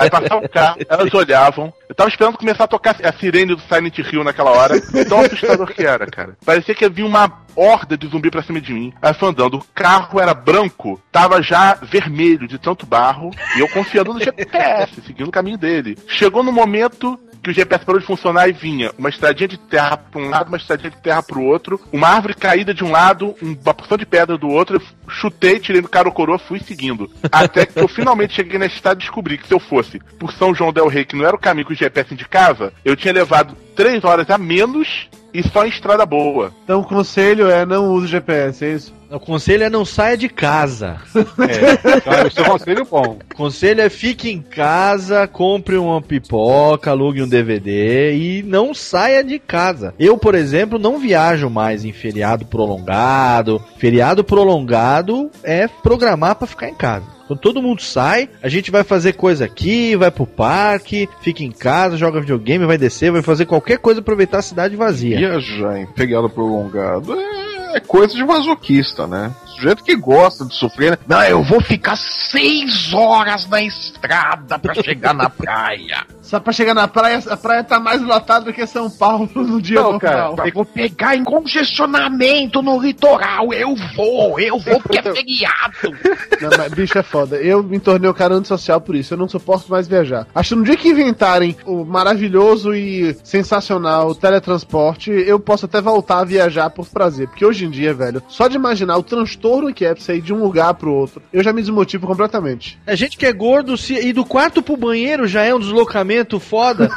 Aí passava o carro, elas olhavam. Eu tava esperando começar a tocar a sirene do Silent Hill naquela hora. Tão assustador que era, cara. Parecia que havia uma horda de zumbi pra cima de mim. Aí fui andando. O carro era branco, tava já vermelho de tanto barro. E eu confiando no GPS, seguindo o caminho dele. Chegou no momento que o GPS parou de funcionar e vinha uma estradinha de terra pra um lado, uma estradinha de terra pro outro, uma árvore caída de um lado, uma porção de pedra do outro, eu chutei, tirei do cara o coroa, fui seguindo. Até que eu finalmente cheguei na estrada e descobri que se eu fosse por São João Del Rei, que não era o caminho que o GPS indicava, eu tinha levado três horas a menos e só em estrada boa. Então o conselho é não use GPS, é isso? O conselho é não saia de casa. É, é um conselho bom. O conselho é fique em casa, compre uma pipoca, alugue um DVD e não saia de casa. Eu, por exemplo, não viajo mais em feriado prolongado. Feriado prolongado é programar pra ficar em casa. Quando todo mundo sai, a gente vai fazer coisa aqui, vai pro parque, fica em casa, joga videogame, vai descer, vai fazer qualquer coisa aproveitar a cidade vazia. Viajar em pegada prolongado é, é coisa de masoquista, né? Sujeito que gosta de sofrer, né? Não, eu vou ficar seis horas na estrada pra chegar na praia. Só pra chegar na praia, a praia tá mais lotada do que São Paulo no dia Não, cara, normal. Eu vou pegar em congestionamento no litoral. Eu vou, eu vou porque é feriado. Não, mas, bicho, é foda. Eu me tornei um cara antissocial por isso. Eu não suporto mais viajar. Acho que no dia que inventarem o maravilhoso e sensacional teletransporte, eu posso até voltar a viajar por prazer. Porque hoje em dia, velho, só de imaginar o transtorno que é pra você ir de um lugar pro outro, eu já me desmotivo completamente. A gente que é gordo se, e do quarto pro banheiro já é um deslocamento foda.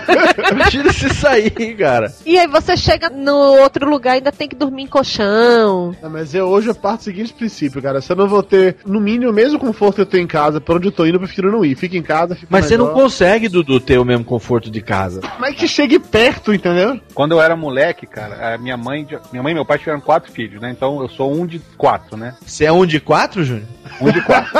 Imagina se sair, cara. E aí você chega no outro lugar e ainda tem que dormir em colchão. É, mas eu hoje eu parto do seguinte princípio, cara. Se eu não vou ter, no mínimo, o mesmo conforto que eu tenho em casa, pra onde eu tô indo, eu prefiro não ir. Fica em casa, fica Mas você não consegue, Dudu, ter o mesmo conforto de casa. Mas que chegue perto, entendeu? Quando eu era moleque, cara, a minha mãe, minha mãe e meu pai tiveram quatro filhos, né? Então eu sou um de quatro, né? Você é um de quatro, Júnior? Um de quatro.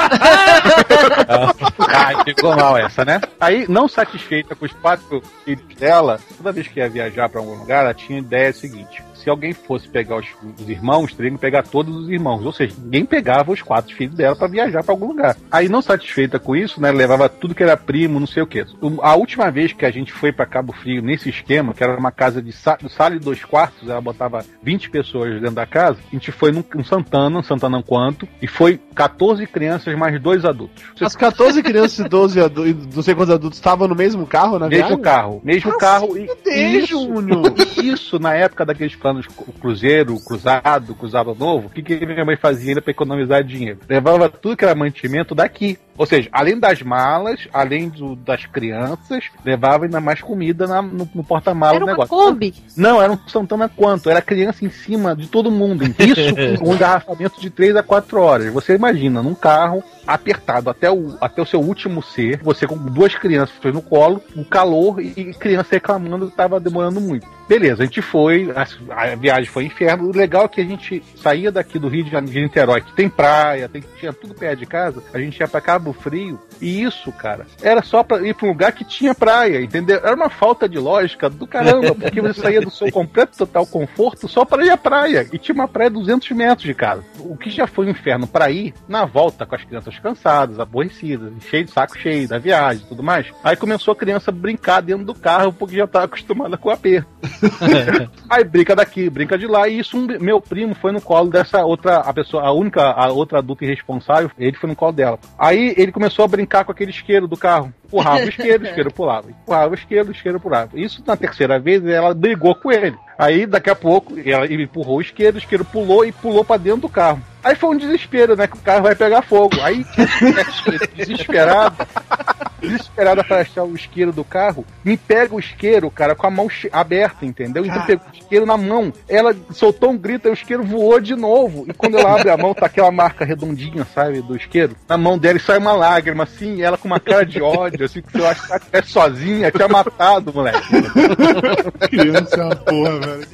Ai, ficou mal essa, né? Aí, não satisfeita com os quatro filhos dela, toda vez que ia viajar pra algum lugar, ela tinha a ideia seguinte. Se alguém fosse pegar os, os irmãos, teria que pegar todos os irmãos. Ou seja, ninguém pegava os quatro filhos dela pra viajar pra algum lugar. Aí, não satisfeita com isso, né, levava tudo que era primo, não sei o quê. A última vez que a gente foi pra Cabo Frio nesse esquema, que era uma casa de sa sala de dois quartos, ela botava 20 pessoas dentro da casa, a gente foi num, num Santana, um Santana quanto, e foi 14 crianças mais dois adultos. As 14 crianças e 12 adultos, não sei quantos adultos estavam no mesmo carro na Mesmo viagem? carro, mesmo Nossa, carro. E, Deus, isso, Júnior. isso na época daqueles anos o cruzeiro, o cruzado, o cruzado novo, o que, que minha mãe fazia ainda pra economizar dinheiro? Levava tudo que era mantimento daqui. Ou seja, além das malas, além do- das crianças, levava ainda mais comida na- no, no porta-malas Era do uma negócio. Kombi. Não, era um Santana quanto? Era criança em cima de todo mundo. Isso com um engarrafamento de 3 a 4 horas. Você imagina, num carro apertado até o, até o seu último ser, você com duas crianças no colo, o calor e, e criança reclamando que estava demorando muito. Beleza, a gente foi, a, a viagem foi um inferno. O legal é que a gente saía daqui do Rio de Janeiro, de Niterói, que tem praia, tem, tinha tudo perto de casa, a gente ia pra Cabo Frio, e isso, cara, era só pra ir pra um lugar que tinha praia, entendeu? Era uma falta de lógica do caramba, porque você saía do seu completo total conforto só para ir à praia, e tinha uma praia a 200 metros de casa. O que já foi um inferno pra ir, na volta com as crianças cansadas, aborrecidas, cheio de saco cheio da viagem e tudo mais, aí começou a criança a brincar dentro do carro, porque já estava acostumada com o aperto. Aí brinca daqui, brinca de lá, e isso um, meu primo foi no colo dessa outra, a pessoa, a única, a outra adulta irresponsável, ele foi no colo dela. Aí ele começou a brincar com aquele isqueiro do carro. Empurrava o isqueiro, o isqueiro pulava. Empurrava o isqueiro, o isqueiro pulava. Isso na terceira vez ela brigou com ele. Aí daqui a pouco ela, ele empurrou o isqueiro, o isqueiro pulou e pulou pra dentro do carro. Aí foi um desespero, né? Que o carro vai pegar fogo. Aí, desesperado, desesperada para achar o isqueiro do carro, me pega o isqueiro, cara, com a mão aberta, entendeu? Então pegou o isqueiro na mão. Ela soltou um grito, aí o isqueiro voou de novo. E quando ela abre a mão, tá aquela marca redondinha, sabe, do isqueiro. Na mão dela e sai uma lágrima, assim, e ela com uma cara de ódio, assim, que se eu acho que ela tivesse sozinha, tinha matado, moleque. Criança é uma porra, velho.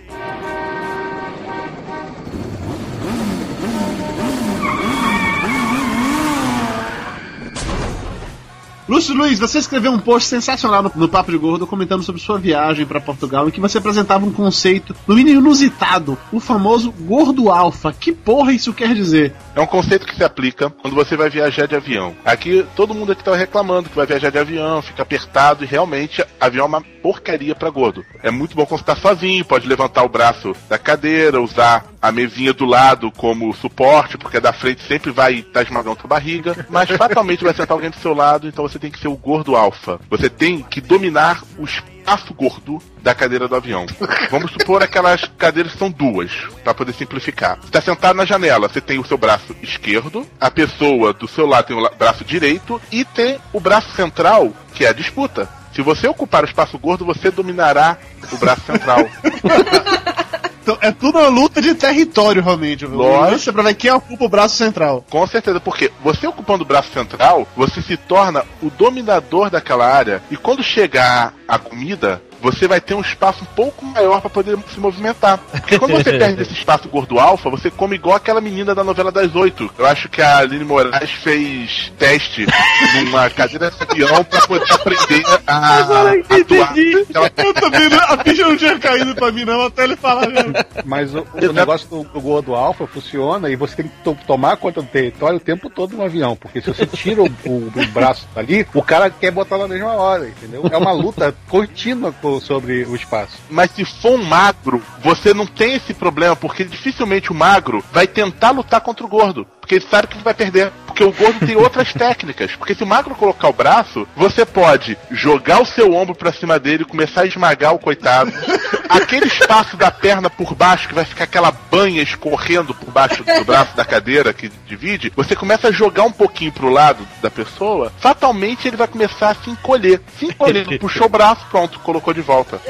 Lúcio Luiz, você escreveu um post sensacional no, no Papo de Gordo comentando sobre sua viagem para Portugal em que você apresentava um conceito, no mínimo inusitado, o famoso gordo alfa. Que porra isso quer dizer? É um conceito que se aplica quando você vai viajar de avião. Aqui todo mundo aqui tá reclamando que vai viajar de avião, fica apertado e realmente avião é uma porcaria pra gordo. É muito bom você tá sozinho, pode levantar o braço da cadeira, usar a mesinha do lado como suporte, porque da frente sempre vai estar esmagando tua barriga, mas fatalmente vai sentar alguém do seu lado, então você tem que ser o gordo alfa. Você tem que dominar o espaço gordo da cadeira do avião. Vamos supor aquelas cadeiras são duas, para poder simplificar. Você tá sentado na janela, você tem o seu braço esquerdo, a pessoa do seu lado tem o braço direito e tem o braço central, que é a disputa. Se você ocupar o espaço gordo, você dominará o braço central. Então, é tudo uma luta de território, realmente. Lógico. Pra ver quem ocupa o braço central. Com certeza, porque você ocupando o braço central, você se torna o dominador daquela área. E quando chegar a comida, você vai ter um espaço um pouco maior para poder se movimentar. Porque quando você perde esse espaço gordo alfa, você come igual aquela menina da novela das oito. Eu acho que a Aline Moraes fez teste numa cadeira de avião para poder aprender a atuar. Ela Eu também, não- a bicha não tinha caído pra mim, não, até ele falar. mesmo. Mas o, o negócio do, do gordo alfa funciona e você tem que to- tomar conta do território o tempo todo no avião, porque se você tira o, o- o braço dali, o cara quer botar na mesma hora, entendeu? É uma luta contínua co- sobre o espaço. Mas se for um magro, você não tem esse problema, porque dificilmente o magro vai tentar lutar contra o gordo. Porque ele sabe que vai perder. Porque o gordo tem outras técnicas. Porque se o magro colocar o braço, você pode jogar o seu ombro pra cima dele começar a esmagar o coitado. Aquele espaço da perna por baixo, que vai ficar aquela banha escorrendo por baixo do braço da cadeira que divide, você começa a jogar um pouquinho pro lado da pessoa, fatalmente ele vai começar a se encolher. Se encolher, puxou o braço, pronto, colocou de volta.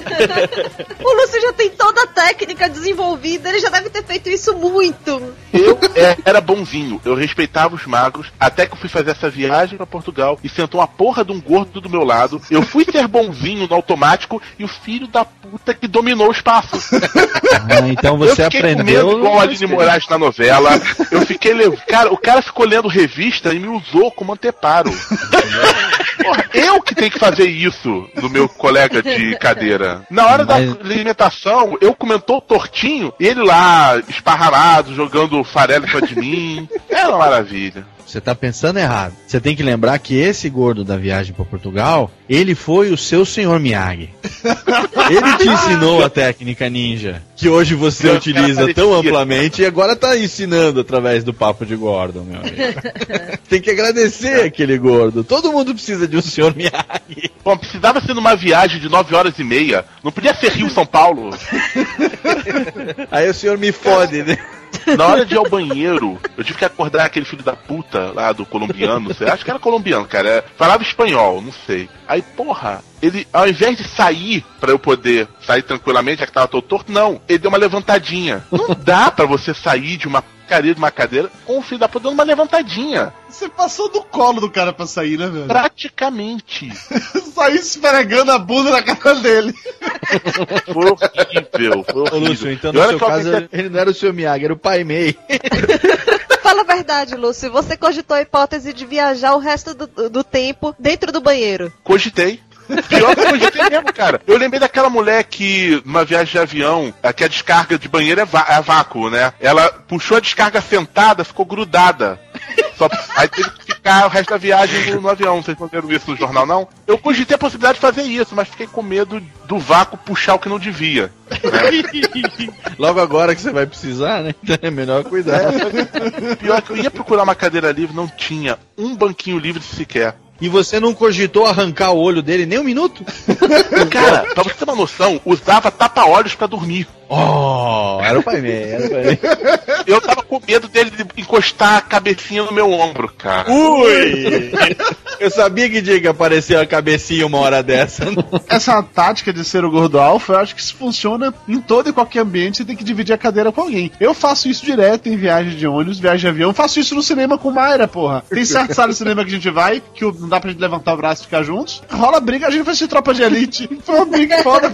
O Lúcio já tem toda a técnica desenvolvida, ele já deve ter feito isso muito. Eu é, era bonzinho, eu respeitava os magros, até que eu fui fazer essa viagem pra Portugal e sentou uma porra de um gordo do meu lado. Eu fui ser bonzinho no automático e o filho da puta que dominou o espaço. Ah, então você eu aprendeu. comendo igual a Aline Moraes na novela. Eu fiquei le... Cara, o cara ficou lendo revista e me usou como anteparo. Porra, eu que tenho que fazer isso no meu colega de cadeira. Na hora Mas- da alimentação, eu comentou tortinho ele lá, esparramado, jogando farelo pra de mim. Era uma maravilha. Você tá pensando errado. Você tem que lembrar que esse gordo da viagem pra Portugal, ele foi o seu senhor Miyagi. Ele te ensinou a técnica ninja, que hoje você utiliza tão amplamente e agora tá ensinando através do papo de Gordon, meu amigo. tem que agradecer aquele gordo. Todo mundo precisa de um senhor Miyagi. Bom, precisava ser numa viagem de 9 horas e meia. Não podia ser Rio São Paulo. Aí o senhor me fode, né? Na hora de ir ao banheiro, eu tive que acordar aquele filho da puta lá do colombiano. Sei, acho que era colombiano, cara. é, Falava espanhol, não sei. Aí, porra, ele, ao invés de sair pra eu poder sair tranquilamente, já que tava todo torto, não. Ele deu uma levantadinha. Não dá pra você sair de uma cadeira de uma cadeira com o filho da puta dando uma levantadinha. Você passou do colo do cara pra sair, né, velho? Praticamente. Saiu esfregando a bunda na cara dele. Foi horrível, foi Ô, horrível. Lúcio, então no seu caso, pensei- ele não era o seu Miyagi, era o Pai Mei. Fala a verdade, Lúcio. Você cogitou a hipótese de viajar o resto do, do tempo dentro do banheiro. Cogitei. Pior que eu cogitei mesmo, cara. Eu lembrei daquela mulher que, numa viagem de avião, é que a descarga de banheiro é, é vácuo, né? Ela puxou a descarga sentada, ficou grudada. Só, aí teve que ficar o resto da viagem no, no avião. Vocês não viram isso no jornal, não? Eu cogitei a possibilidade de fazer isso, mas fiquei com medo do vácuo puxar o que não devia. Logo agora que você vai precisar, né? Então é melhor cuidar. Pior que eu ia procurar uma cadeira livre, não tinha um banquinho livre sequer. E você não cogitou arrancar o olho dele nem um minuto? Cara, pra você ter uma noção, usava tapa-olhos pra dormir. Oh, era o Pai era o Pai. Eu tava com medo dele encostar a cabecinha no meu ombro, cara. Ui! Eu sabia que tinha que aparecer a cabecinha uma hora dessa. Essa tática de ser o gordo alfa, eu acho que isso funciona em todo e qualquer ambiente, você tem que dividir a cadeira com alguém. Eu faço isso direto em viagem de ônibus, viagem de avião, faço isso no cinema com Mayra, porra. Tem certas salas de cinema que a gente vai, que o- não dá pra gente levantar o braço e ficar juntos. Rola briga, a gente faz de tropa de elite. Foi uma briga foda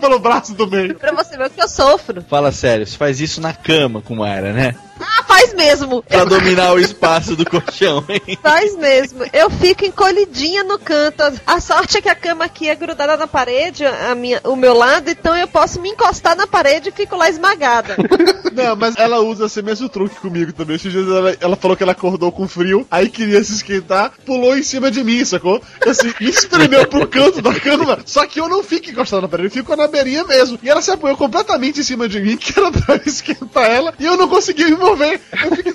pelo braço do meio. Pra você ver o que eu sofro. Fala sério, você faz isso na cama com Mayra, né? Ah, faz mesmo. Pra dominar o espaço do colchão, hein? Faz mesmo. Eu fico encolhidinha no canto. A sorte é que a cama aqui é grudada na parede, a minha, o meu lado, então eu posso me encostar na parede e fico lá esmagada. Não, mas ela usa esse mesmo truque comigo também. Esses dias ela, ela falou que ela acordou com frio, aí queria se esquentar, pulou em cima de mim, sacou? Assim, me espremeu pro canto da cama, só que eu não fico encostado na parede, eu fico na beirinha mesmo. E ela se apoiou completamente em cima de mim, que era pra esquentar ela, e eu não conseguia me mover. Eu fiquei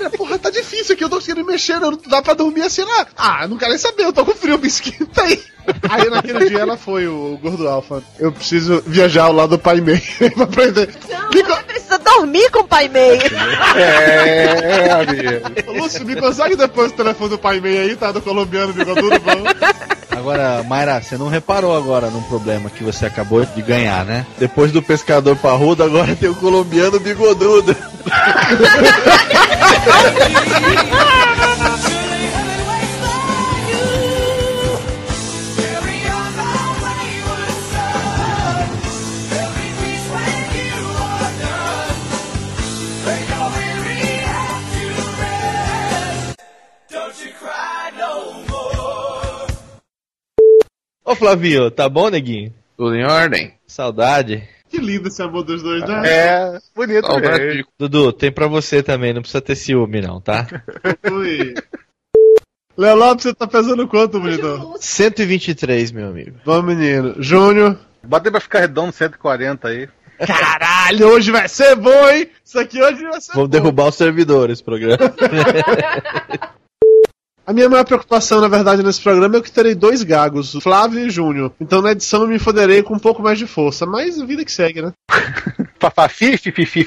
cara, porra, tá difícil aqui, eu tô conseguindo mexer, não dá pra dormir assim lá. Ah, não quero nem saber, eu tô com frio, me esquenta aí. Aí naquele dia ela foi o gordo alfa. Eu preciso viajar ao lado do pai Mei pra aprender. Não, você precisa dormir com o pai meio. É, amigo. Ô, Lúcio, me consegue depois o telefone do pai Mei aí, tá? Do colombiano bigodudo, vamos. Agora, Mayra, você não reparou agora num problema que você acabou de ganhar, né? Depois do pescador parrudo, agora tem o colombiano bigodudo. Ô Flavinho, tá bom, neguinho? Tudo em ordem. Saudade. Que lindo esse amor dos dois, né? É, bonito Saudade mesmo. Dudu, tem pra você também, não precisa ter ciúme não, tá? Ui. Léo Lopes, você tá pesando quanto, bonitão? 123, meu amigo. Vamos, menino. Júnior. Bota pra ficar redondo 140 aí. Caralho, hoje vai ser bom, hein? Isso aqui hoje vai ser Vamos bom. derrubar o servidor esse programa. A minha maior preocupação, na verdade, nesse programa é que terei dois gagos, Flávio e Júnior. Então na edição eu me foderei com um pouco mais de força. Mas vida que segue, né? Fafafi, fififi.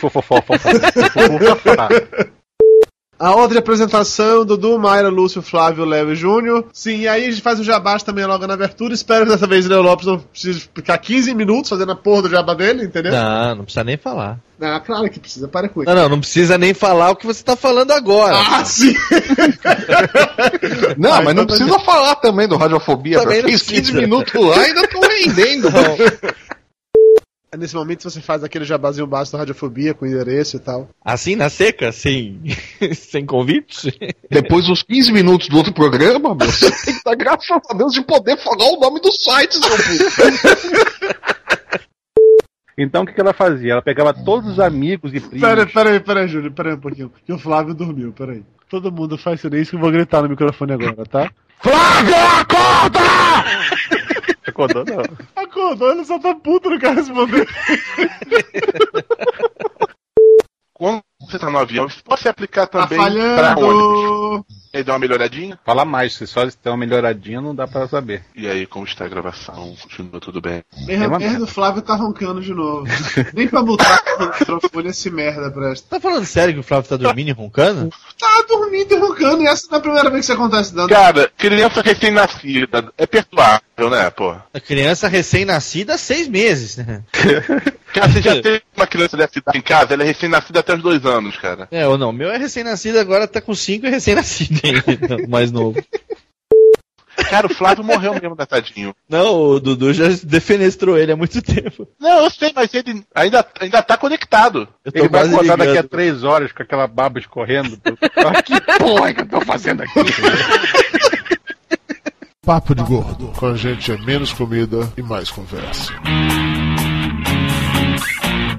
A de apresentação, Dudu, Mayra, Lúcio, Flávio, Léo e Júnior. Sim, e aí a gente faz o jabás também logo na abertura. Espero que dessa vez o Léo Lopes não precise ficar 15 minutos fazendo a porra do jabá dele, entendeu? Não, não precisa nem falar. Ah, claro que precisa, para com isso. Não, não, não precisa nem falar o que você tá falando agora. Ah, sim! Não, Ah, mas não precisa falar também do Radiofobia. Também não fez 15 precisa. minutos lá e ainda tô rendendo. Nesse momento você faz aquele jabazinho básico da radiofobia com endereço e tal. Assim, na seca, sem, sem convite? Depois dos 15 minutos do outro programa, meu, você tem que dar graças a Deus de poder falar o nome do site, seu puto. Então o que, que ela fazia? Ela pegava todos os amigos e primos. Pera, pera aí, pera aí, Júlio, pera aí um pouquinho. Que o Flávio dormiu, pera aí. Todo mundo faz silêncio que eu vou gritar no microfone agora, tá? Flávio, acorda! Acordou, não. Acordou, ele só tá puto, não quer responder. Quando você tá no avião, se aplicar Tá também pra ônibus. falhando! E aí deu uma melhoradinha? Fala mais, se só tem uma melhoradinha não dá pra saber. E aí, como está a gravação? Continua tudo bem? Merda, uma merda, o Flávio tá roncando de novo. Nem pra botar o microfone esse merda presta. Tá falando sério que o Flávio tá dormindo e roncando? Tá dormindo e roncando, e essa não é a primeira vez que isso acontece dando. Cara, criança recém-nascida é perdoável, né, pô? A criança recém-nascida há seis meses, né? Cara, você já teve uma criança dessa idade em casa? Ela é recém-nascida até os dois anos, cara. É, ou não, o meu é recém-nascido, agora tá com cinco e recém-nascido ainda, o mais novo. Cara, o Flávio morreu mesmo, né, tadinho. Não, o Dudu já defenestrou ele há muito tempo. Não, eu sei, mas ele ainda, ainda tá conectado. Eu tô Ele vai acordar daqui a três horas com aquela baba escorrendo. Que porra que eu tô fazendo aqui? Papo de Gordo. Com a gente é menos comida e mais conversa.